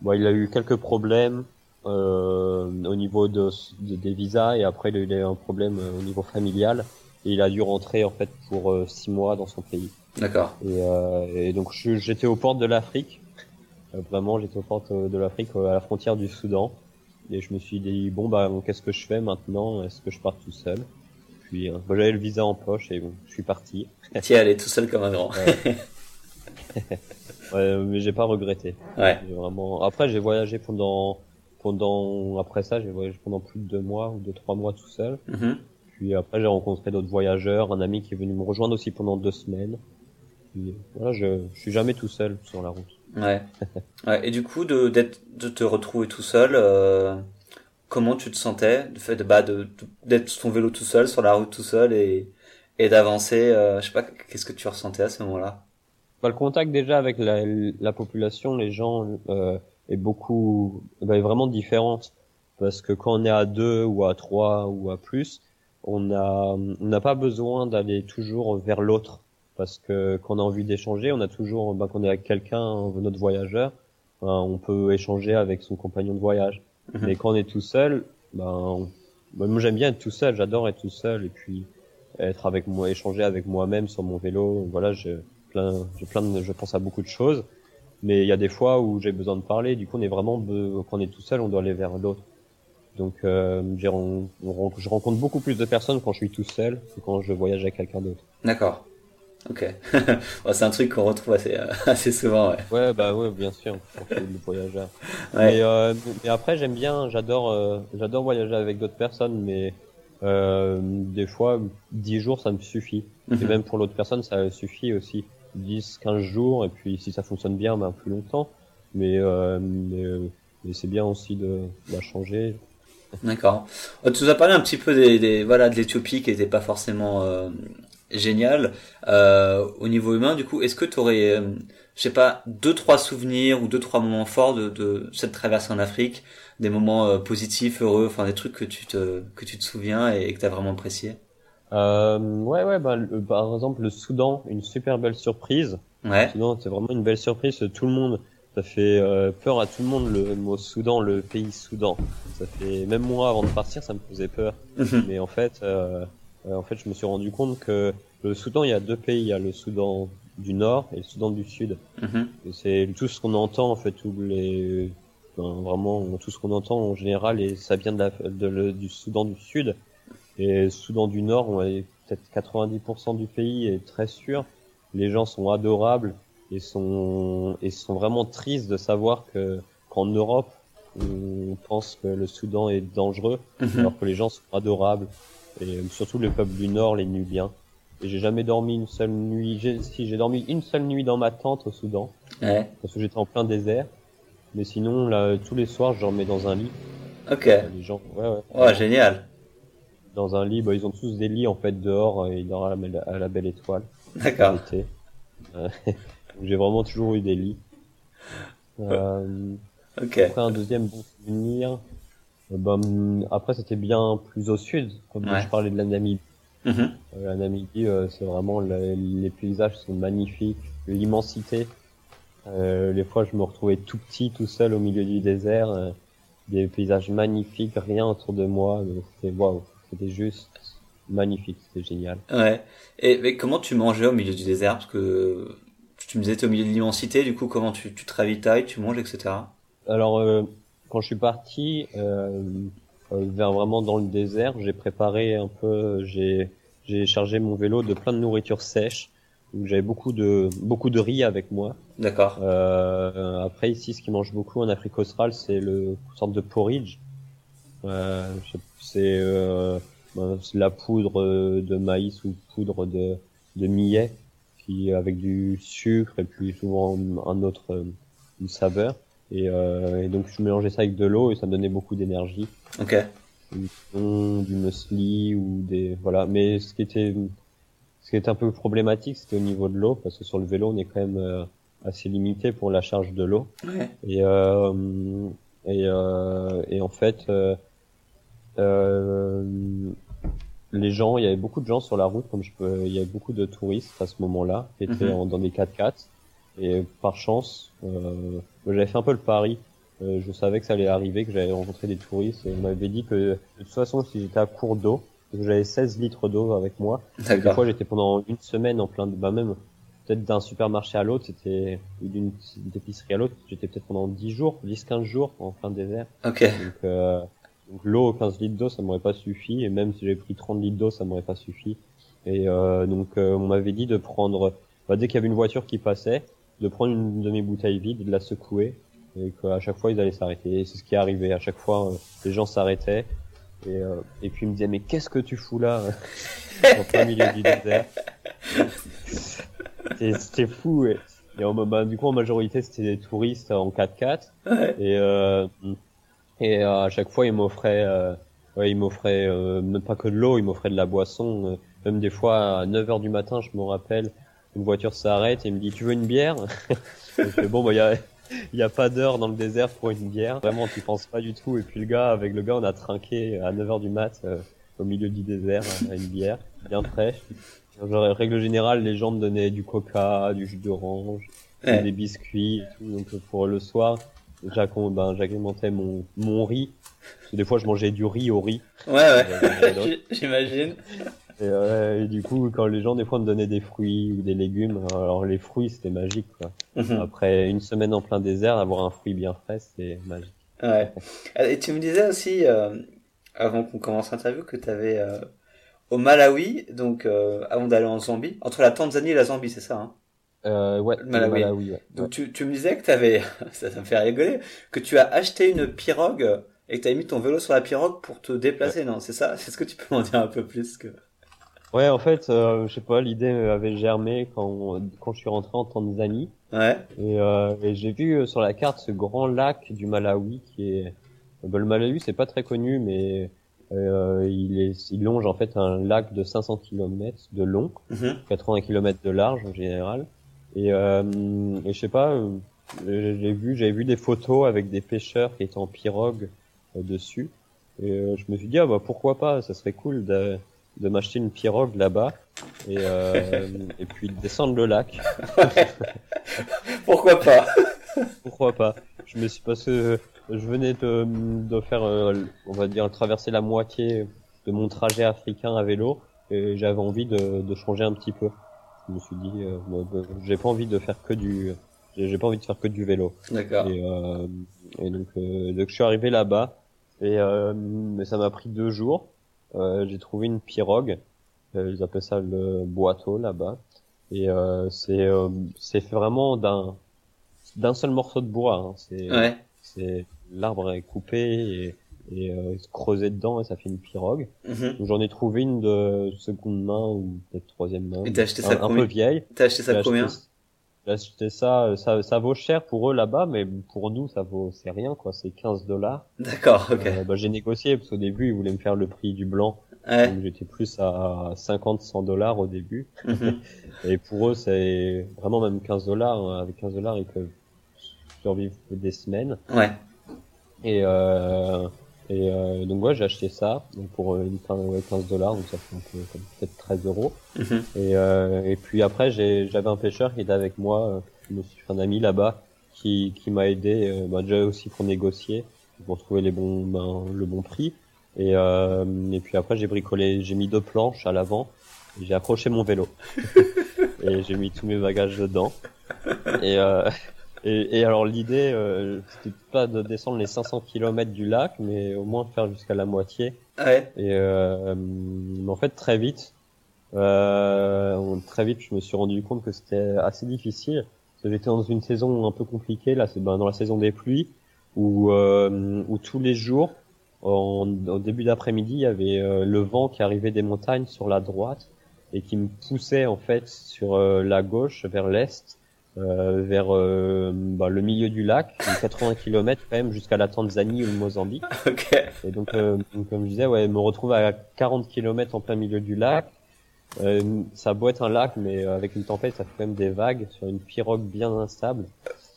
Speaker 2: bon, il a eu quelques problèmes euh, au niveau de, des visas et après il a eu un problème euh, au niveau familial et il a dû rentrer en fait pour euh, six mois dans son pays.
Speaker 1: D'accord.
Speaker 2: Et, euh, et, donc j'étais aux portes de l'Afrique, vraiment j'étais aux portes de l'Afrique à la frontière du Soudan et je me suis dit bon bah qu'est-ce que je fais maintenant? Est-ce que je pars tout seul? Puis j'avais le visa en poche et bon, je suis parti.
Speaker 1: Tiens, aller tout seul comme un grand.
Speaker 2: ouais, mais j'ai pas regretté.
Speaker 1: Ouais.
Speaker 2: Vraiment. Après, j'ai voyagé pendant, pendant, après ça, j'ai voyagé pendant plus de deux mois ou deux, trois mois tout seul.
Speaker 1: Mm-hmm.
Speaker 2: Puis après, j'ai rencontré d'autres voyageurs, un ami qui est venu me rejoindre aussi pendant deux semaines. Puis voilà, je, je suis jamais tout seul sur la route.
Speaker 1: Ouais. ouais. Et du coup, de, d'être, de te retrouver tout seul, euh, comment tu te sentais, de fait de, bah, de, d'être sur ton vélo tout seul, sur la route tout seul et, et d'avancer, euh, je sais pas, qu'est-ce que tu ressentais à ce moment-là?
Speaker 2: Bah, le contact déjà avec la, la population, les gens, euh, est beaucoup, bah, est vraiment différente parce que quand on est à deux ou à trois ou à plus, on a, on n'a pas besoin d'aller toujours vers l'autre parce que quand on a envie d'échanger, on a toujours, bah, quand on est avec quelqu'un, notre voyageur, ben, on peut échanger avec son compagnon de voyage. Mhm. Mais quand on est tout seul, ben, ben moi j'aime bien être tout seul, j'adore être tout seul et puis être avec moi, échanger avec moi-même sur mon vélo. Voilà, je, plein, j'ai plein de, je pense à beaucoup de choses, mais il y a des fois où j'ai besoin de parler. Du coup, on est vraiment, quand on est tout seul, on doit aller vers l'autre. Donc, euh, je rencontre beaucoup plus de personnes quand je suis tout seul que quand je voyage avec quelqu'un d'autre.
Speaker 1: D'accord. Ok. c'est un truc qu'on retrouve assez, euh, assez souvent, ouais.
Speaker 2: Ouais, bah ouais, bien sûr, le voyageur. Ouais. Mais, euh, mais après, j'aime bien, j'adore, j'adore voyager avec d'autres personnes, mais des fois, 10 jours, ça me suffit. Et mhm. même pour l'autre personne, ça suffit aussi. 10, 15 jours, et puis si ça fonctionne bien, ben plus longtemps. Mais, euh, mais, euh, mais c'est bien aussi de, la changer.
Speaker 1: D'accord. Euh, tu nous as parlé un petit peu des, des voilà de l'Éthiopie qui était pas forcément euh, génial euh, au niveau humain. Du coup, est-ce que tu aurais, euh, je sais pas, deux trois souvenirs ou deux trois moments forts de, de cette traversée en Afrique, des moments positifs, heureux, enfin des trucs que tu te que tu te souviens et, que tu as vraiment apprécié?
Speaker 2: Euh, ouais, ouais, bah, par exemple, le Soudan, une super belle surprise.
Speaker 1: Ouais.
Speaker 2: Soudan, c'est vraiment une belle surprise. Tout le monde, ça fait euh, peur à tout le monde le mot Soudan, le pays Soudan. Ça fait, même moi, avant de partir, ça me faisait peur.
Speaker 1: Mhm.
Speaker 2: Mais en fait, euh, en fait, je me suis rendu compte que le Soudan, il y a deux pays. Il y a le Soudan du Nord et le Soudan du Sud.
Speaker 1: Mhm.
Speaker 2: C'est tout ce qu'on entend, en fait, tous les, vraiment, tout ce qu'on entend en général, et ça vient de la, de, du Soudan du Sud. Et Soudan du Nord, on est peut-être 90% du pays est très sûr. Les gens sont adorables et sont et sont vraiment tristes de savoir que qu'en Europe, on pense que le Soudan est dangereux,
Speaker 1: mhm.
Speaker 2: alors que les gens sont adorables et surtout le peuple du Nord, les Nubiens. Et j'ai jamais dormi une seule nuit. Si j'ai dormi une seule nuit dans ma tente au Soudan,
Speaker 1: ouais.
Speaker 2: parce que j'étais en plein désert. Mais sinon, là, tous les soirs, je dormais dans un lit.
Speaker 1: Ok.
Speaker 2: Les gens, ouais, ouais.
Speaker 1: Oh, génial
Speaker 2: dans un lit. Bah, ils ont tous des lits en fait dehors et dorment à la, à la belle étoile.
Speaker 1: D'accord.
Speaker 2: Euh, J'ai vraiment toujours eu des lits. Euh,
Speaker 1: ok.
Speaker 2: Après un deuxième bon souvenir. Euh, bah, après c'était bien plus au sud, comme je parlais de la Namibie.
Speaker 1: Mm
Speaker 2: la Namibie, c'est vraiment les paysages sont magnifiques, l'immensité. les fois je me retrouvais tout petit, tout seul au milieu du désert, des paysages magnifiques, rien autour de moi, c'était waouh. C'était juste magnifique, c'était génial.
Speaker 1: Ouais. Et mais comment tu mangeais au milieu du désert? Parce que tu me disais es au milieu de l'immensité, du coup comment tu, tu te ravitailles, tu manges, etc.
Speaker 2: Alors euh, quand je suis parti euh, euh, vers vraiment dans le désert, j'ai préparé un peu, j'ai j'ai chargé mon vélo de plein de nourriture sèche. J'avais beaucoup de beaucoup de riz avec moi.
Speaker 1: D'accord.
Speaker 2: Euh, après ici, ce qui mange beaucoup en Afrique australe, c'est le une sorte de porridge. Euh, c'est euh, ben, la poudre de maïs ou poudre de, de millet qui avec du sucre et puis souvent un autre une saveur Et, euh, et donc je mélangeais ça avec de l'eau et ça me donnait beaucoup d'énergie.
Speaker 1: Ok.
Speaker 2: Du thon, du muesli ou des voilà. Mais ce qui était ce qui était un peu problématique, c'était au niveau de l'eau parce que sur le vélo on est quand même euh, assez limité pour la charge de l'eau.
Speaker 1: Ouais.
Speaker 2: Et euh, et, euh, et en fait, euh, euh, les gens, il y avait beaucoup de gens sur la route, comme je peux, il y avait beaucoup de touristes à ce moment-là qui étaient
Speaker 1: Mhm.
Speaker 2: en- dans des 4x4. Et par chance, euh, j'avais fait un peu le pari. Euh, je savais que ça allait arriver, que j'allais rencontrer des touristes. Et on m'avait dit que de toute façon, si j'étais à court d'eau, j'avais 16 litres d'eau avec moi, des
Speaker 1: D'accord.
Speaker 2: fois, j'étais pendant une semaine en plein de, bah même, peut-être d'un supermarché à l'autre, c'était, ou d'une épicerie à l'autre, j'étais peut-être pendant 10 jours, 10, 15 jours en plein désert.
Speaker 1: Ok.
Speaker 2: Donc, euh, donc l'eau, 15 litres d'eau, ça m'aurait pas suffi, et même si j'ai pris 30 litres d'eau, ça m'aurait pas suffi. Et, euh, donc, euh, on m'avait dit de prendre, bah, dès qu'il y avait une voiture qui passait, de prendre une de mes bouteilles vides, et de la secouer, et qu'à chaque fois, ils allaient s'arrêter. Et c'est ce qui est arrivé. À chaque fois, euh, les gens s'arrêtaient, et, et puis ils me disaient, mais qu'est-ce que tu fous là, en plein milieu du désert? C'était fou, et, bah, du coup, en majorité, c'était des touristes en 4x4,
Speaker 1: Ouais.
Speaker 2: et, et euh, à chaque fois, ils m'offraient, euh, ouais, ils m'offraient euh, même pas que de l'eau, ils m'offraient de la boisson. même des fois, à 9 heures du matin, je me rappelle, une voiture s'arrête et il me dit, tu veux une bière? Je fais, Bon, bah, il y a, il y a pas d'heure dans le désert pour une bière. Vraiment, tu penses pas du tout. Et puis le gars, avec le gars, on a trinqué à 9 heures du mat euh, au milieu du désert à une bière, bien fraîche. Genre, règle générale, les gens me donnaient du coca, du jus d'orange,
Speaker 1: Ouais.
Speaker 2: des biscuits et tout. Donc pour le soir, j'agrémentais mon, mon riz. Parce que des fois, je mangeais du riz au riz.
Speaker 1: Ouais, ouais.
Speaker 2: Euh,
Speaker 1: J'imagine.
Speaker 2: Et, euh, et du coup, quand les gens des fois me donnaient des fruits ou des légumes, alors les fruits c'était magique. Quoi.
Speaker 1: Mhm.
Speaker 2: Après une semaine en plein désert, avoir un fruit bien frais, c'est magique.
Speaker 1: Ouais. Et tu me disais aussi, euh, avant qu'on commence l'interview, que tu avais au Malawi, donc euh, avant d'aller en Zambie, entre la Tanzanie et la Zambie, c'est ça hein?
Speaker 2: Euh, ouais,
Speaker 1: Malawi.
Speaker 2: le Malawi, ouais.
Speaker 1: Donc tu, tu me disais que tu avais, ça, ça me fait rigoler, que tu as acheté une pirogue et que tu as mis ton vélo sur la pirogue pour te déplacer, non C'est ça? Est-ce que tu peux m'en dire un peu plus que...
Speaker 2: Ouais, en fait, euh, je sais pas, l'idée avait germé quand quand je suis rentré en Tanzanie.
Speaker 1: Ouais,
Speaker 2: Et, euh, et j'ai vu euh, sur la carte ce grand lac du Malawi qui est. bah, le Malawi, c'est pas très connu, mais euh, il, est, il longe en fait un lac de 500 km de long,
Speaker 1: Mhm.
Speaker 2: 80 km de large en général. Et, euh, et je sais pas, euh, j'ai j'ai vu, j'avais vu des photos avec des pêcheurs qui étaient en pirogue euh, dessus. Et euh, je me suis dit ah bah pourquoi pas, ça serait cool de, de m'acheter une pirogue là-bas et euh, et puis de descendre le lac.
Speaker 1: pourquoi pas?
Speaker 2: Pourquoi pas? Je me suis parce que je venais de, de faire, euh, on va dire, traverser la moitié de mon trajet africain à vélo et j'avais envie de, de changer un petit peu. Je me suis dit, euh, bon, bah, j'ai pas envie de faire que du, j'ai pas envie de faire que du vélo.
Speaker 1: D'accord.
Speaker 2: Et, euh, et donc, euh, donc je suis arrivé là-bas et euh, mais ça m'a pris deux jours. Euh, j'ai trouvé une pirogue, euh, ils appellent ça le boiteau là-bas, et euh, c'est euh, c'est vraiment d'un d'un seul morceau de bois. hein. C'est
Speaker 1: Ouais,
Speaker 2: c'est l'arbre est coupé et, et euh, creusé dedans et ça fait une pirogue.
Speaker 1: Mhm.
Speaker 2: J'en ai trouvé une de seconde main ou peut-être troisième main.
Speaker 1: Et t'as acheté ça
Speaker 2: un, un peu vieille.
Speaker 1: T'as acheté ça combien
Speaker 2: J'ai acheté ça, euh, ça, ça vaut cher pour eux là-bas, mais pour nous, ça vaut, c'est rien, quoi. C'est 15 dollars.
Speaker 1: D'accord, ok.
Speaker 2: Euh, bah, j'ai négocié parce qu'au début, ils voulaient me faire le prix du blanc.
Speaker 1: Ouais.
Speaker 2: Donc j'étais plus à 50, 100 dollars au début.
Speaker 1: Mhm.
Speaker 2: Et pour eux, c'est vraiment même 15 dollars. hein. Avec 15 dollars, ils peuvent survivre des semaines.
Speaker 1: Ouais.
Speaker 2: Et, euh, et euh, donc ouais, j'ai acheté ça donc pour euh, une quin- ouais, 15 dollars, donc ça fait peut-être 13 euros.
Speaker 1: Mhm.
Speaker 2: Et, euh, et puis après, j'avais un pêcheur qui était avec moi. euh, Je me suis fait un ami là-bas qui, qui m'a aidé, bah, déjà aussi pour négocier, pour trouver les bons, ben, le bon prix. Et, et puis après, j'ai bricolé, j'ai mis deux planches à l'avant. J'ai accroché mon vélo et j'ai mis tous mes bagages dedans. Et, et, et alors l'idée, euh, c'était pas de descendre les 500 km du lac, mais au moins faire jusqu'à la moitié.
Speaker 1: Ouais.
Speaker 2: Et euh, mais en fait, très vite, euh, très vite, je me suis rendu compte que c'était assez difficile. J'étais dans une saison un peu compliquée, là, c'est ben, dans la saison des pluies, où, euh, où tous les jours, en, au début d'après-midi, il y avait euh, le vent qui arrivait des montagnes sur la droite et qui me poussait en fait sur euh, la gauche vers l'est. Euh, vers euh, bah, le milieu du lac, 80 km quand même jusqu'à la Tanzanie ou le Mozambique.
Speaker 1: Ok.
Speaker 2: Et donc, euh, donc, comme je disais, ouais, me retrouve à 40 km en plein milieu du lac. Euh, ça beau être un lac, mais avec une tempête, ça fait quand même des vagues sur une pirogue bien instable.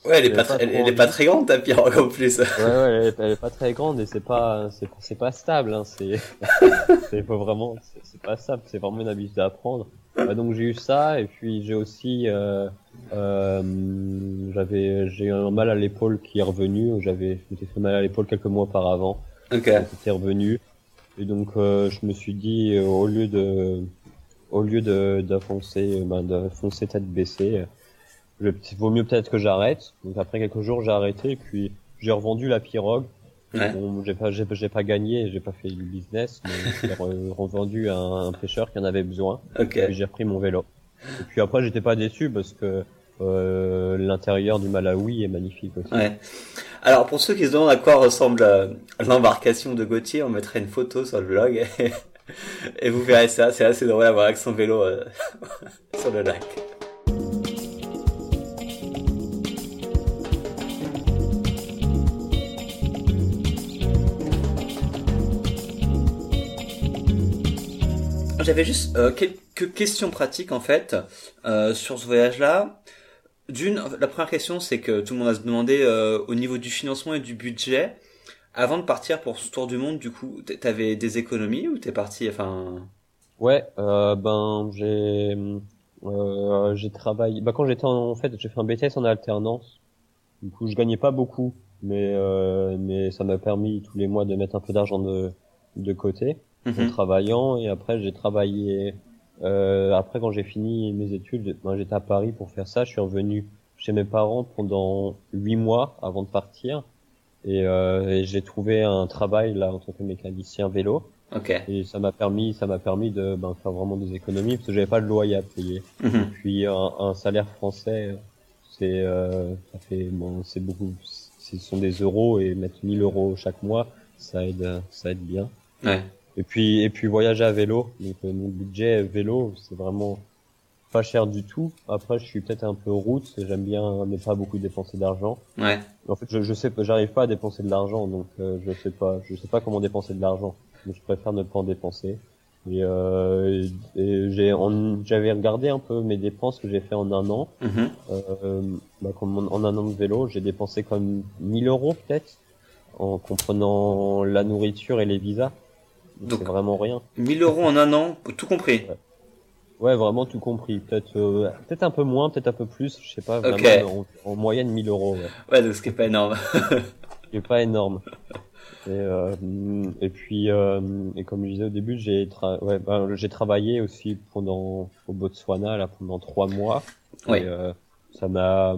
Speaker 1: Ouais, elle est pas,
Speaker 2: pas
Speaker 1: très- elle, est pas très grande ta pirogue en plus.
Speaker 2: Ouais, ouais, elle est, elle est pas très grande et c'est pas, c'est, c'est pas stable. Hein, c'est, c'est pas vraiment, c'est, c'est pas stable. C'est vraiment une habitude à apprendre. Euh, donc j'ai eu ça et puis j'ai aussi, euh, euh, j'avais, j'ai eu un mal à l'épaule qui est revenu. J'avais, je m'étais fait mal à l'épaule quelques mois auparavant.
Speaker 1: Ok.
Speaker 2: C'était revenu. Et donc euh, je me suis dit, euh, au lieu de, au lieu de, d'affoncer, euh, ben, de foncer tête baissée, je, vaut mieux peut-être que j'arrête. Donc après quelques jours, j'ai arrêté, et puis j'ai revendu la pirogue.
Speaker 1: Ouais.
Speaker 2: Bon, j'ai pas, j'ai, pas gagné, j'ai pas fait du business, mais j'ai re- revendu à un, pêcheur qui en avait besoin.
Speaker 1: Ok.
Speaker 2: Et puis j'ai repris mon vélo. Et puis après, j'étais pas déçu parce que euh, l'intérieur du Malawi est magnifique aussi.
Speaker 1: Ouais. Alors pour ceux qui se demandent à quoi ressemble euh, l'embarcation de Gauthier, on mettrait une photo sur le blog et, et vous verrez ça. C'est assez drôle à voir avec son vélo euh, sur le lac. J'avais juste euh, quelques questions pratiques en fait euh, sur ce voyage-là. D'une, la première question, c'est que tout le monde a se demandé euh, au niveau du financement et du budget. Avant de partir pour ce tour du monde, du coup, t'avais des économies ou t'es parti, enfin,
Speaker 2: Ouais, ben j'ai j'ai travaillé. Bah quand j'étais en, en fait, j'ai fait un BTS en alternance. Du coup, je gagnais pas beaucoup, mais mais ça m'a permis tous les mois de mettre un peu d'argent de de côté en
Speaker 1: mhm,
Speaker 2: travaillant. Et après, j'ai travaillé. Euh, après, quand j'ai fini mes études, ben, j'étais à Paris pour faire ça. Je suis revenu chez mes parents pendant huit mois avant de partir. Et, euh, et j'ai trouvé un travail là en tant que mécanicien vélo.
Speaker 1: ok,
Speaker 2: Et ça m'a permis, ça m'a permis de ben, faire vraiment des économies parce que j'avais pas de loyer à payer.
Speaker 1: mhm,
Speaker 2: Puis un, un salaire français, c'est, euh, ça fait, bon, c'est beaucoup, ce sont des euros et mettre 1000 euros chaque mois, ça aide, ça aide bien.
Speaker 1: ouais,
Speaker 2: Et puis, et puis voyager à vélo. Donc euh, mon budget vélo, c'est vraiment pas cher du tout. Après, je suis peut-être un peu route, j'aime bien ne pas beaucoup dépenser d'argent.
Speaker 1: ouais,
Speaker 2: En fait, je, je sais pas, j'arrive pas à dépenser de l'argent, donc euh, je sais pas, je sais pas comment dépenser de l'argent. Donc je préfère ne pas en dépenser. Et, euh, et, et j'ai, j'avais regardé un peu mes dépenses que j'ai fait en un an.
Speaker 1: mhm,
Speaker 2: Euh, bah, comme en, en un an de vélo, j'ai dépensé comme 1000 euros peut-être, en comprenant la nourriture et les visas. Donc c'est vraiment rien.
Speaker 1: 1000 euros en un an, tout compris.
Speaker 2: Ouais, vraiment tout compris. Peut-être, euh, peut-être un peu moins, peut-être un peu plus. Je sais pas. Vraiment,
Speaker 1: Ok.
Speaker 2: en, en moyenne 1000 euros. Ouais.
Speaker 1: Ouais, donc ce qui est pas énorme.
Speaker 2: qui est pas énorme. Et, euh, et puis, euh, et comme je disais au début, j'ai tra ouais, ben, j'ai travaillé aussi pendant au Botswana là pendant trois mois.
Speaker 1: Oui.
Speaker 2: Et, euh, ça m'a euh,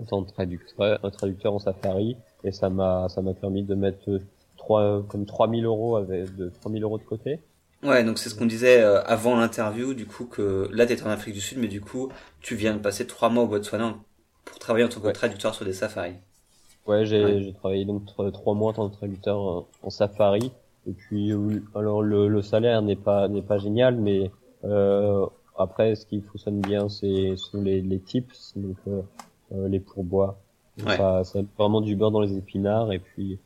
Speaker 2: en tant que traducteur, un traducteur en safari, et ça m'a ça m'a permis de mettre trois comme 3000 euros avec de 3000 euros de côté.
Speaker 1: Ouais, donc c'est ce qu'on disait euh, avant l'interview, du coup, que là t'étais en Afrique du Sud, mais du coup, tu viens de passer trois mois au Botswana pour travailler en tant que
Speaker 2: Ouais.
Speaker 1: traducteur sur des safaris.
Speaker 2: Ouais, j'ai
Speaker 1: Ouais.
Speaker 2: travaillé donc tro- trois mois en tant que traducteur en, en safari. Et puis, euh, alors le, le salaire n'est pas n'est pas génial, mais euh, après, ce qui fonctionne bien, c'est sont les, les tips, donc euh, euh, les
Speaker 1: Ouais.
Speaker 2: Ça, ça vraiment du beurre dans les épinards. Et puis,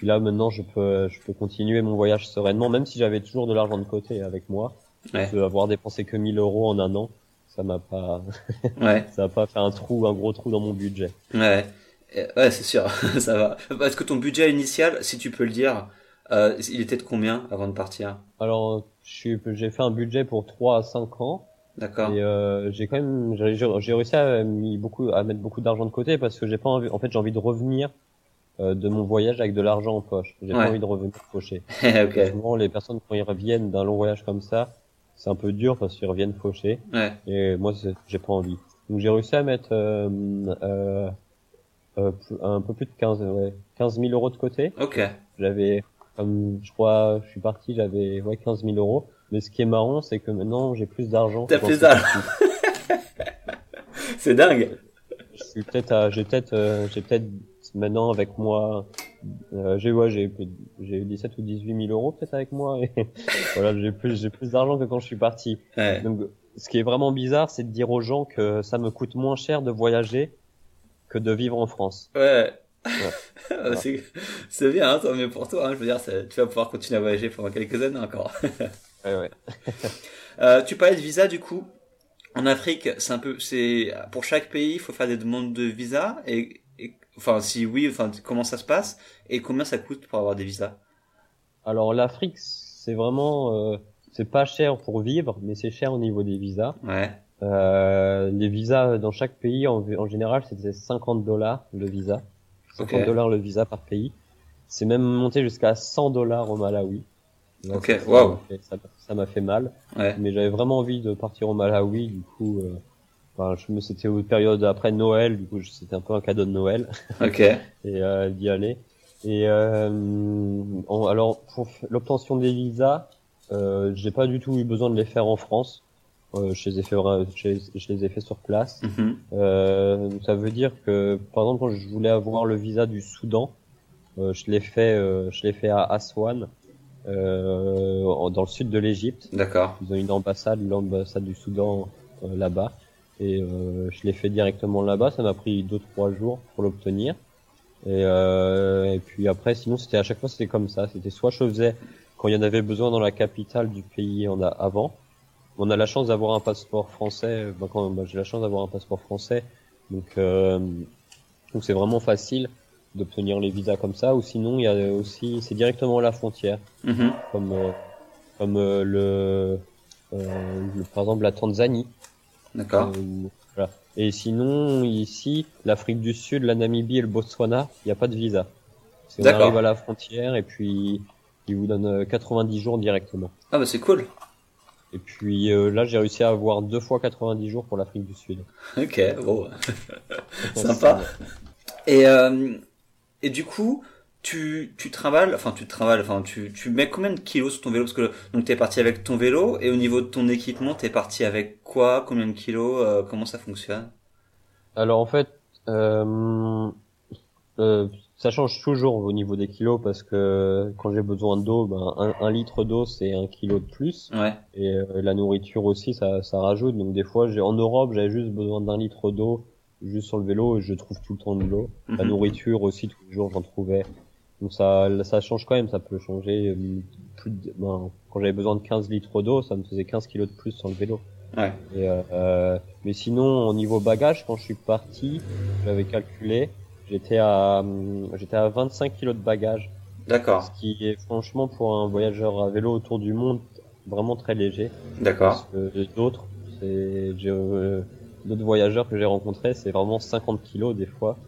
Speaker 2: puis là, maintenant, je peux je peux continuer mon voyage sereinement, même si j'avais toujours de l'argent de côté avec moi.
Speaker 1: Ouais.
Speaker 2: Que avoir dépensé que 1000 euros en un an, ça m'a pas
Speaker 1: Ouais,
Speaker 2: ça va pas fait un trou, un gros trou dans mon budget.
Speaker 1: ouais, ouais, c'est sûr, ça va. Parce que ton budget initial, si tu peux le dire, euh, il était de combien avant de partir?
Speaker 2: Alors, j'ai fait un budget pour 3 à 5 ans.
Speaker 1: D'accord.
Speaker 2: Et euh, j'ai quand même j'ai réussi à mis beaucoup à mettre beaucoup d'argent de côté parce que j'ai pas envie en fait j'ai envie de revenir de mon voyage avec de l'argent en poche. J'ai
Speaker 1: Ouais.
Speaker 2: pas envie de revenir fauché.
Speaker 1: ok.
Speaker 2: Souvent les personnes quand ils reviennent d'un long voyage comme ça, c'est un peu dur parce qu'ils reviennent fauchés
Speaker 1: Ouais.
Speaker 2: et moi j'ai pas envie. Donc j'ai réussi à mettre euh, euh, euh, un peu plus de 15 ouais, 15 000 euros de côté.
Speaker 1: Ok.
Speaker 2: J'avais, comme je crois, je suis parti, j'avais ouais 15 000 euros. Mais ce qui est marrant, c'est que maintenant j'ai plus d'argent.
Speaker 1: T'as plus d'argent. C'est dingue.
Speaker 2: Je suis peut-être, j'ai peut-être, euh, j'ai peut-être maintenant avec moi, euh, j'ai ouais, j'ai j'ai eu 17 ou 18 000 euros peut-être avec moi. Et voilà, j'ai plus, j'ai plus d'argent que quand je suis parti.
Speaker 1: Ouais.
Speaker 2: Donc ce qui est vraiment bizarre, c'est de dire aux gens que ça me coûte moins cher de voyager que de vivre en France.
Speaker 1: Ouais. c'est c'est bien, hein, tant mieux pour toi. Hein, je veux dire, tu vas pouvoir continuer à voyager pendant quelques années encore.
Speaker 2: Ouais, ouais.
Speaker 1: Euh, tu parlais de visa du coup. En Afrique, c'est un peu, c'est pour chaque pays, il faut faire des demandes de visa et- enfin si oui, enfin comment ça se passe et combien ça coûte pour avoir des visas.
Speaker 2: Alors l'Afrique, c'est vraiment, euh, c'est pas cher pour vivre, mais c'est cher au niveau des visas.
Speaker 1: Ouais.
Speaker 2: Euh, les visas dans chaque pays, en, en général, c'était 50 dollars le visa. 50
Speaker 1: Ok.
Speaker 2: dollars le visa par pays. C'est même monté jusqu'à 100 dollars au Malawi. Là,
Speaker 1: Ok,
Speaker 2: ça, ça m'a fait- Ça ça m'a fait mal.
Speaker 1: Ouais.
Speaker 2: Mais j'avais vraiment envie de partir au Malawi, du coup, euh, enfin, je me, c'était aux périodes après Noël, du coup, c'était un peu un cadeau de Noël
Speaker 1: Ok.
Speaker 2: et euh, d'y aller. Et euh, alors pour l'obtention des visas, euh, j'ai pas du tout eu besoin de les faire en France. Euh, je les ai fait, vra- je les, ai fait sur place.
Speaker 1: Mhm.
Speaker 2: Euh, ça veut dire que, par exemple, quand je voulais avoir le visa du Soudan, euh, je l'ai fait, euh, je l'ai fait à Aswan, euh, dans le sud de l'Égypte.
Speaker 1: D'accord.
Speaker 2: Ils ont une ambassade, l'ambassade du Soudan euh, là-bas. Et euh, je l'ai fait directement là-bas. Ça m'a pris deux trois jours pour l'obtenir. Et, euh, et puis après, sinon, c'était à chaque fois, c'était comme ça. C'était soit je faisais quand il y en avait besoin dans la capitale du pays en a, avant. On a la chance d'avoir un passeport français. Ben, quand ben, j'ai la chance d'avoir un passeport français, donc euh, donc c'est vraiment facile d'obtenir les visas comme ça. Ou sinon, il y a aussi, c'est directement à la frontière
Speaker 1: Mhm.
Speaker 2: comme euh, comme euh, le, euh, le- par exemple la Tanzanie.
Speaker 1: D'accord.
Speaker 2: Euh, voilà. Et sinon ici l'Afrique du Sud, la Namibie et le Botswana, il n'y a pas de visa. On arrive à la frontière et puis ils vous donnent euh, 90 jours directement.
Speaker 1: Ah bah c'est cool.
Speaker 2: Et puis euh, là j'ai réussi à avoir deux fois 90 jours pour l'Afrique du Sud.
Speaker 1: Ok. Bon. Sympa. Et euh, et du coup, tu tu travailles, enfin tu travailles, enfin tu tu mets combien de kilos sur ton vélo? Parce que donc t'es parti avec ton vélo et au niveau de ton équipement, t'es parti avec quoi, combien de kilos, euh, comment ça fonctionne?
Speaker 2: Alors en fait, euh, euh, ça change toujours au niveau des kilos parce que quand j'ai besoin d'eau, ben, un, un litre d'eau c'est un kilo de plus.
Speaker 1: Ouais.
Speaker 2: Et euh, la nourriture aussi, ça, ça rajoute. Donc des fois, j'ai en Europe, j'avais juste besoin d'un litre d'eau juste sur le vélo et je trouve tout le temps de l'eau. La
Speaker 1: Mhm.
Speaker 2: nourriture aussi, tous les jours, j'en trouvais. Donc ça, ça change quand même, ça peut changer. euh, Plus de- ben, quand j'avais besoin de 15 litres d'eau, ça me faisait 15 kilos de plus sur le vélo.
Speaker 1: Ouais.
Speaker 2: Et, euh, euh, mais sinon, au niveau bagage, quand je suis parti, j'avais calculé, j'étais à, hum, j'étais à 25 kilos de bagage.
Speaker 1: D'accord.
Speaker 2: Ce qui est franchement pour un voyageur à vélo autour du monde vraiment très léger.
Speaker 1: D'accord.
Speaker 2: Parce que d'autres, c'est, j'ai, euh, d'autres voyageurs que j'ai rencontrés, c'est vraiment 50 kilos des fois,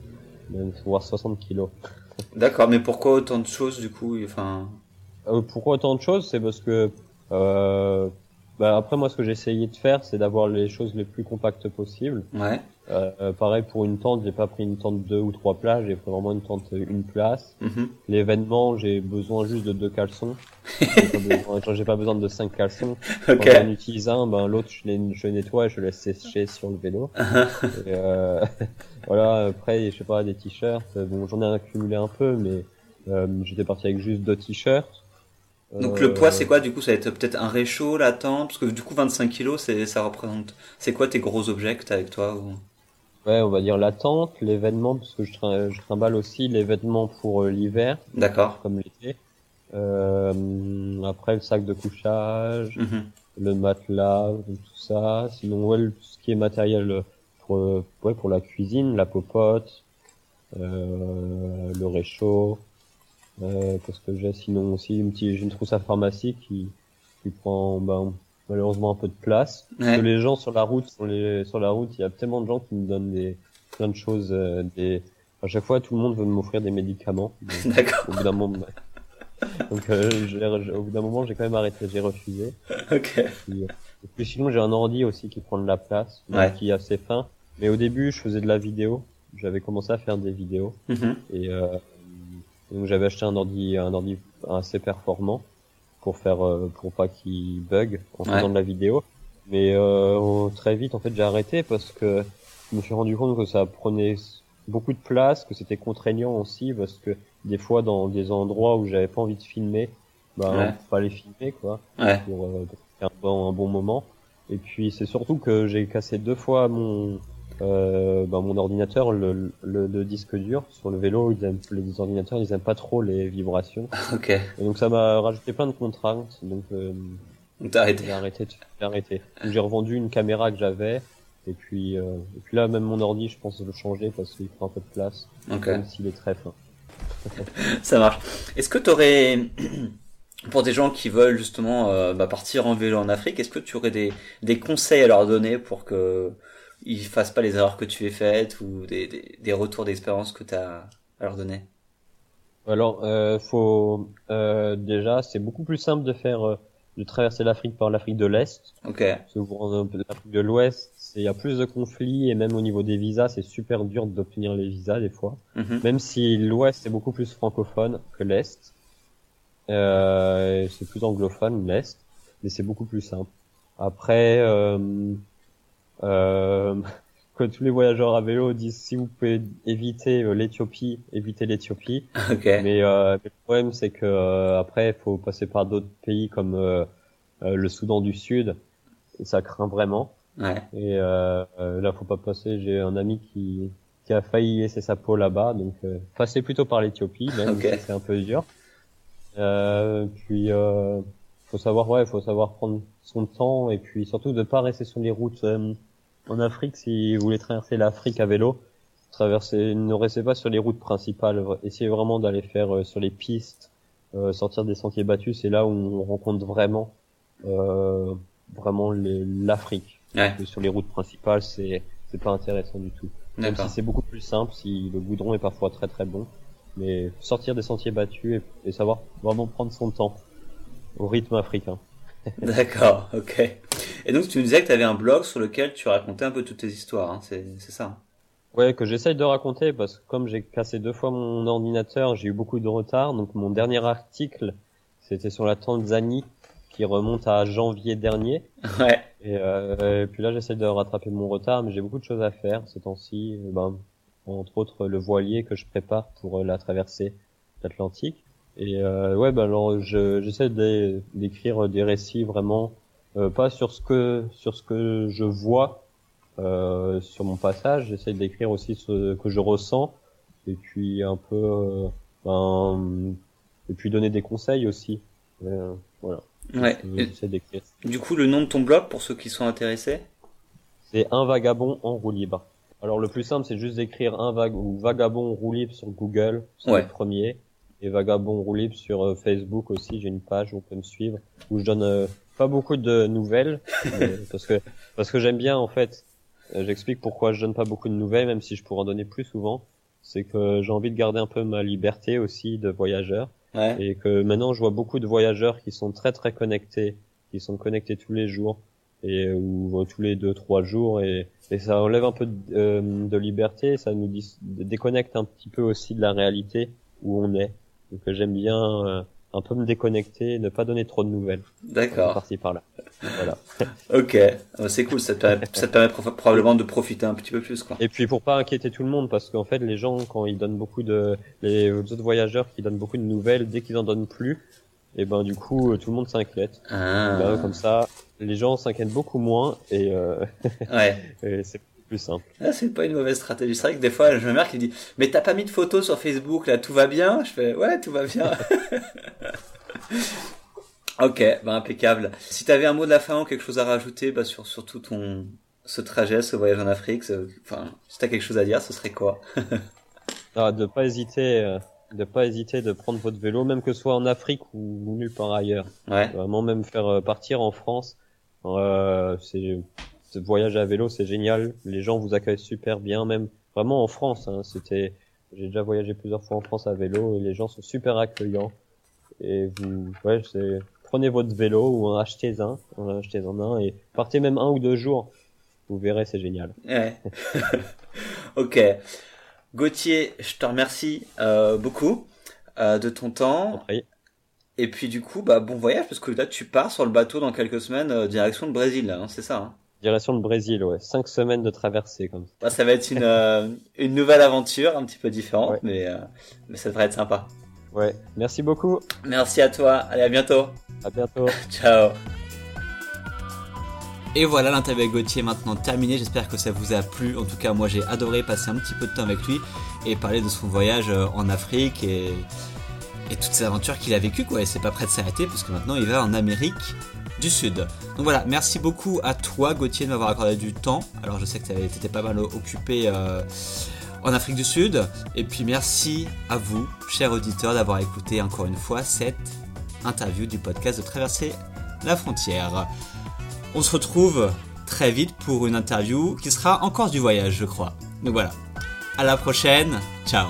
Speaker 2: même voire 60 kilos.
Speaker 1: D'accord. Mais pourquoi autant de choses du coup Enfin.
Speaker 2: Euh, pourquoi autant de choses C'est parce que euh, bah, après moi ce que j'ai essayé de faire c'est d'avoir les choses les plus compactes possibles.
Speaker 1: Ouais.
Speaker 2: Euh, euh, pareil pour une tente, j'ai pas pris une tente deux ou trois places, j'ai pris vraiment une tente euh, une place.
Speaker 1: Mhm.
Speaker 2: L'événement j'ai besoin juste de deux caleçons. J'ai pas besoin- de cinq caleçons. Quand
Speaker 1: Ok.
Speaker 2: j'en utilise un, ben l'autre je, je nettoie et je laisse sécher sur le vélo. Et, euh, voilà, après je sais pas des t-shirts. Bon j'en ai accumulé un peu, mais euh, j'étais parti avec juste deux t-shirts.
Speaker 1: Donc
Speaker 2: Euh,
Speaker 1: le poids c'est quoi du coup? Ça va être peut-être un réchaud, la tente? Parce que du coup 25 kilos, c'est ça représente. C'est quoi tes gros objets que t'as avec toi ou...
Speaker 2: Ouais, on va dire la tente, l'événement, parce que je, trim- je trimballe aussi les vêtements pour euh, l'hiver,
Speaker 1: D'accord.
Speaker 2: comme l'été. Euh, après le sac de couchage,
Speaker 1: Mhm.
Speaker 2: le matelas, tout ça. Sinon, ouais, tout ce qui est matériel pour, euh, ouais, pour la cuisine, la popote, euh, le réchaud. Euh, Qu'est-ce que j'ai Sinon aussi une petite, j'ai une trousse à pharmacie qui, qui prend ben, malheureusement un peu de place. Parce que les gens sur la route, sur, les, sur la route, il y a tellement de gens qui me donnent des plein de choses. euh, des... À chaque fois, tout le monde veut m'offrir des médicaments.
Speaker 1: D'accord.
Speaker 2: au bout d'un moment, donc euh, au bout d'un moment, j'ai quand même arrêté, j'ai refusé.
Speaker 1: Ok.
Speaker 2: Puis, euh, et puis sinon, j'ai un ordi aussi qui prend de la place,
Speaker 1: Ouais.
Speaker 2: qui est assez fin. Mais au début, je faisais de la vidéo. J'avais commencé à faire des vidéos
Speaker 1: Mhm.
Speaker 2: et euh, donc j'avais acheté un ordi, un ordi assez performant pour faire, euh, pour pas qu'il bug en
Speaker 1: Ouais.
Speaker 2: faisant de la vidéo. Mais euh, très vite, en fait, j'ai arrêté parce que je me suis rendu compte que ça prenait beaucoup de place, que c'était contraignant aussi parce que des fois, dans des endroits où j'avais pas envie de filmer, ben,
Speaker 1: Ouais.
Speaker 2: fallait filmer quoi
Speaker 1: Ouais.
Speaker 2: pour, euh, pour faire un bon, un bon moment. Et puis c'est surtout que j'ai cassé deux fois mon euh, bah, mon ordinateur, le, le, le, disque dur sur le vélo, ils aiment, les ordinateurs, ils aiment pas trop les vibrations.
Speaker 1: Ok.
Speaker 2: Et donc ça m'a rajouté plein de contraintes. Donc euh,
Speaker 1: t'as arrêté.
Speaker 2: J'ai arrêté. J'ai arrêté. J'ai revendu une caméra que j'avais. Et puis, euh, et puis là, même mon ordi, je pense le changer parce qu'il prend un peu de place.
Speaker 1: Ok.
Speaker 2: Même s'il est très fin.
Speaker 1: Ça marche. Est-ce que tu aurais, pour des gens qui veulent justement euh, bah, partir en vélo en Afrique, est-ce que tu aurais des, des conseils à leur donner pour que ils fassent pas les erreurs que tu as faites ou des, des, des retours d'expérience que tu as à leur donner
Speaker 2: Alors, euh, faut euh, déjà, c'est beaucoup plus simple de faire euh, de traverser l'Afrique par l'Afrique de l'Est.
Speaker 1: Ok.
Speaker 2: Parce que pour l'Afrique de l'Ouest, il y a plus de conflits et même au niveau des visas, c'est super dur d'obtenir les visas des fois.
Speaker 1: Mhm.
Speaker 2: Même si l'Ouest est beaucoup plus francophone que l'Est, euh, c'est plus anglophone l'Est, mais c'est beaucoup plus simple. Après, euh, euh, que tous les voyageurs à vélo disent si vous pouvez éviter euh, l'Éthiopie, évitez l'Éthiopie.
Speaker 1: Ok.
Speaker 2: Mais euh, le problème c'est que euh, après il faut passer par d'autres pays comme euh, euh, le Soudan du Sud et ça craint vraiment.
Speaker 1: Ouais.
Speaker 2: Et euh, euh, là faut pas passer. J'ai un ami qui qui a failli laisser sa peau là-bas, donc euh, passer plutôt par l'Éthiopie, même
Speaker 1: Ok.
Speaker 2: si c'est un peu dur. Euh, puis euh, faut savoir ouais, faut savoir prendre son temps et puis surtout de pas rester sur les routes en Afrique si vous voulez traverser l'Afrique à vélo. Traverser, ne restez pas sur les routes principales. Essayez vraiment d'aller faire euh, sur les pistes, euh, sortir des sentiers battus. C'est là où on rencontre vraiment, euh, vraiment l'Afrique.
Speaker 1: Ouais.
Speaker 2: Sur les routes principales, c'est c'est pas intéressant du tout. Même si c'est beaucoup plus simple, si le goudron est parfois très très bon. Mais sortir des sentiers battus et, et savoir vraiment prendre son temps au rythme africain.
Speaker 1: D'accord. Ok. Et donc tu nous disais que tu avais un blog sur lequel tu racontais un peu toutes tes histoires. Hein. C'est ça.
Speaker 2: Ouais, que j'essaye de raconter parce que comme j'ai cassé deux fois mon ordinateur, j'ai eu beaucoup de retard. Donc mon dernier article, c'était sur la Tanzanie qui remonte à janvier dernier.
Speaker 1: Ouais.
Speaker 2: Et, euh, et puis là, j'essaie de rattraper mon retard, mais j'ai beaucoup de choses à faire ces temps-ci. Ben, entre autres, le voilier que je prépare pour euh, la traversée l'Atlantique. Et euh, ouais, ben alors je- j'essaie d'é- d'écrire des récits vraiment euh, pas sur ce que sur ce que je vois euh, sur mon passage. J'essaie d'écrire aussi ce que je ressens et puis un peu euh, ben, et puis donner des conseils aussi. Euh, voilà.
Speaker 1: Ouais.
Speaker 2: Euh, J'essaie d'écrire.
Speaker 1: du coup, le nom de ton blog pour ceux qui sont intéressés?
Speaker 2: C'est un vagabond en roue libre. Alors le plus simple, c'est juste d'écrire un vag ou vagabond roue libre sur Google, c'est
Speaker 1: Ouais.
Speaker 2: le premier, et vagabond roue libre sur euh, Facebook aussi. J'ai une page où on peut me suivre, où je donne euh, pas beaucoup de nouvelles, mais- parce que parce que j'aime bien en fait. Euh, J'explique pourquoi je donne pas beaucoup de nouvelles, même si je pourrais en donner plus souvent. C'est que j'ai envie de garder un peu ma liberté aussi de voyageur
Speaker 1: Ouais.
Speaker 2: et que maintenant je vois beaucoup de voyageurs qui sont très très connectés, qui sont connectés tous les jours et ou euh, tous les deux trois jours et, et ça enlève un peu de, euh, de liberté, ça nous dis- déconnecte un petit peu aussi de la réalité où on est. Donc j'aime bien euh, un peu me déconnecter, ne pas donner trop de nouvelles.
Speaker 1: D'accord.
Speaker 2: Parti par là. Voilà.
Speaker 1: Ok. Ah, C'est cool. Ça te permet, ça te permet prof- probablement de profiter un petit peu plus, quoi.
Speaker 2: Et puis pour pas inquiéter tout le monde, parce qu'en fait les gens quand ils donnent beaucoup de les autres voyageurs qui donnent beaucoup de nouvelles, dès qu'ils en donnent plus, et ben du coup euh, tout le monde s'inquiète.
Speaker 1: Ah.
Speaker 2: Là, comme ça, les gens s'inquiètent beaucoup moins et, euh,
Speaker 1: Ouais.
Speaker 2: et c'est plus simple.
Speaker 1: Ah, c'est pas une mauvaise stratégie. C'est vrai que des fois, je me qui me dit, mais t'as pas mis de photos sur Facebook, là, tout va bien? Je fais, ouais, tout va bien. ok, bah, impeccable. Si t'avais un mot de la fin ou quelque chose à rajouter, bah, sur, sur tout ton, ce trajet, ce voyage en Afrique, ce- enfin, si t'as quelque chose à dire, ce serait quoi?
Speaker 2: Ah, de pas hésiter, euh, de pas hésiter de prendre votre vélo, même que ce soit en Afrique ou, nulle part ailleurs.
Speaker 1: Ouais.
Speaker 2: Vraiment même faire euh, partir en France, euh, c'est ce voyage à vélo, c'est génial. Les gens vous accueillent super bien, même vraiment en France. Hein, C'était, j'ai déjà voyagé plusieurs fois en France à vélo et les gens sont super accueillants. Et vous, ouais, prenez votre vélo ou en achetez un, en achetez-en un et partez même un ou deux jours. Vous verrez, c'est génial.
Speaker 1: Ouais. ok. Gauthier, je te remercie euh, beaucoup euh, de ton temps. Et puis du coup, bah bon voyage parce que là tu pars sur le bateau dans quelques semaines euh, direction le Brésil, hein, c'est ça. Hein?
Speaker 2: Direction le Brésil, ouais, cinq semaines de traversée comme ça.
Speaker 1: bah, ça va être une euh, une nouvelle aventure un petit peu différente,
Speaker 2: Ouais.
Speaker 1: mais euh, mais ça devrait être sympa.
Speaker 2: Ouais, merci beaucoup.
Speaker 1: Merci à toi. Allez à bientôt.
Speaker 2: À bientôt.
Speaker 1: Ciao. Et voilà, l'interview avec Gauthier est maintenant terminée. J'espère que ça vous a plu. En tout cas, moi j'ai adoré passer un petit peu de temps avec lui et parler de son voyage euh, en Afrique et, et toutes ces aventures qu'il a vécues. Quoi. Et c'est pas prêt de s'arrêter parce que maintenant il va en Amérique du Sud. Donc voilà, merci beaucoup à toi Gauthier de m'avoir accordé du temps. Alors je sais que tu étais pas mal occupé euh, en Afrique du Sud. Et puis merci à vous, chers auditeurs, d'avoir écouté encore une fois cette interview du podcast de Traverser la frontière. On se retrouve très vite pour une interview qui sera encore du voyage, je crois. Donc voilà. À la prochaine. Ciao.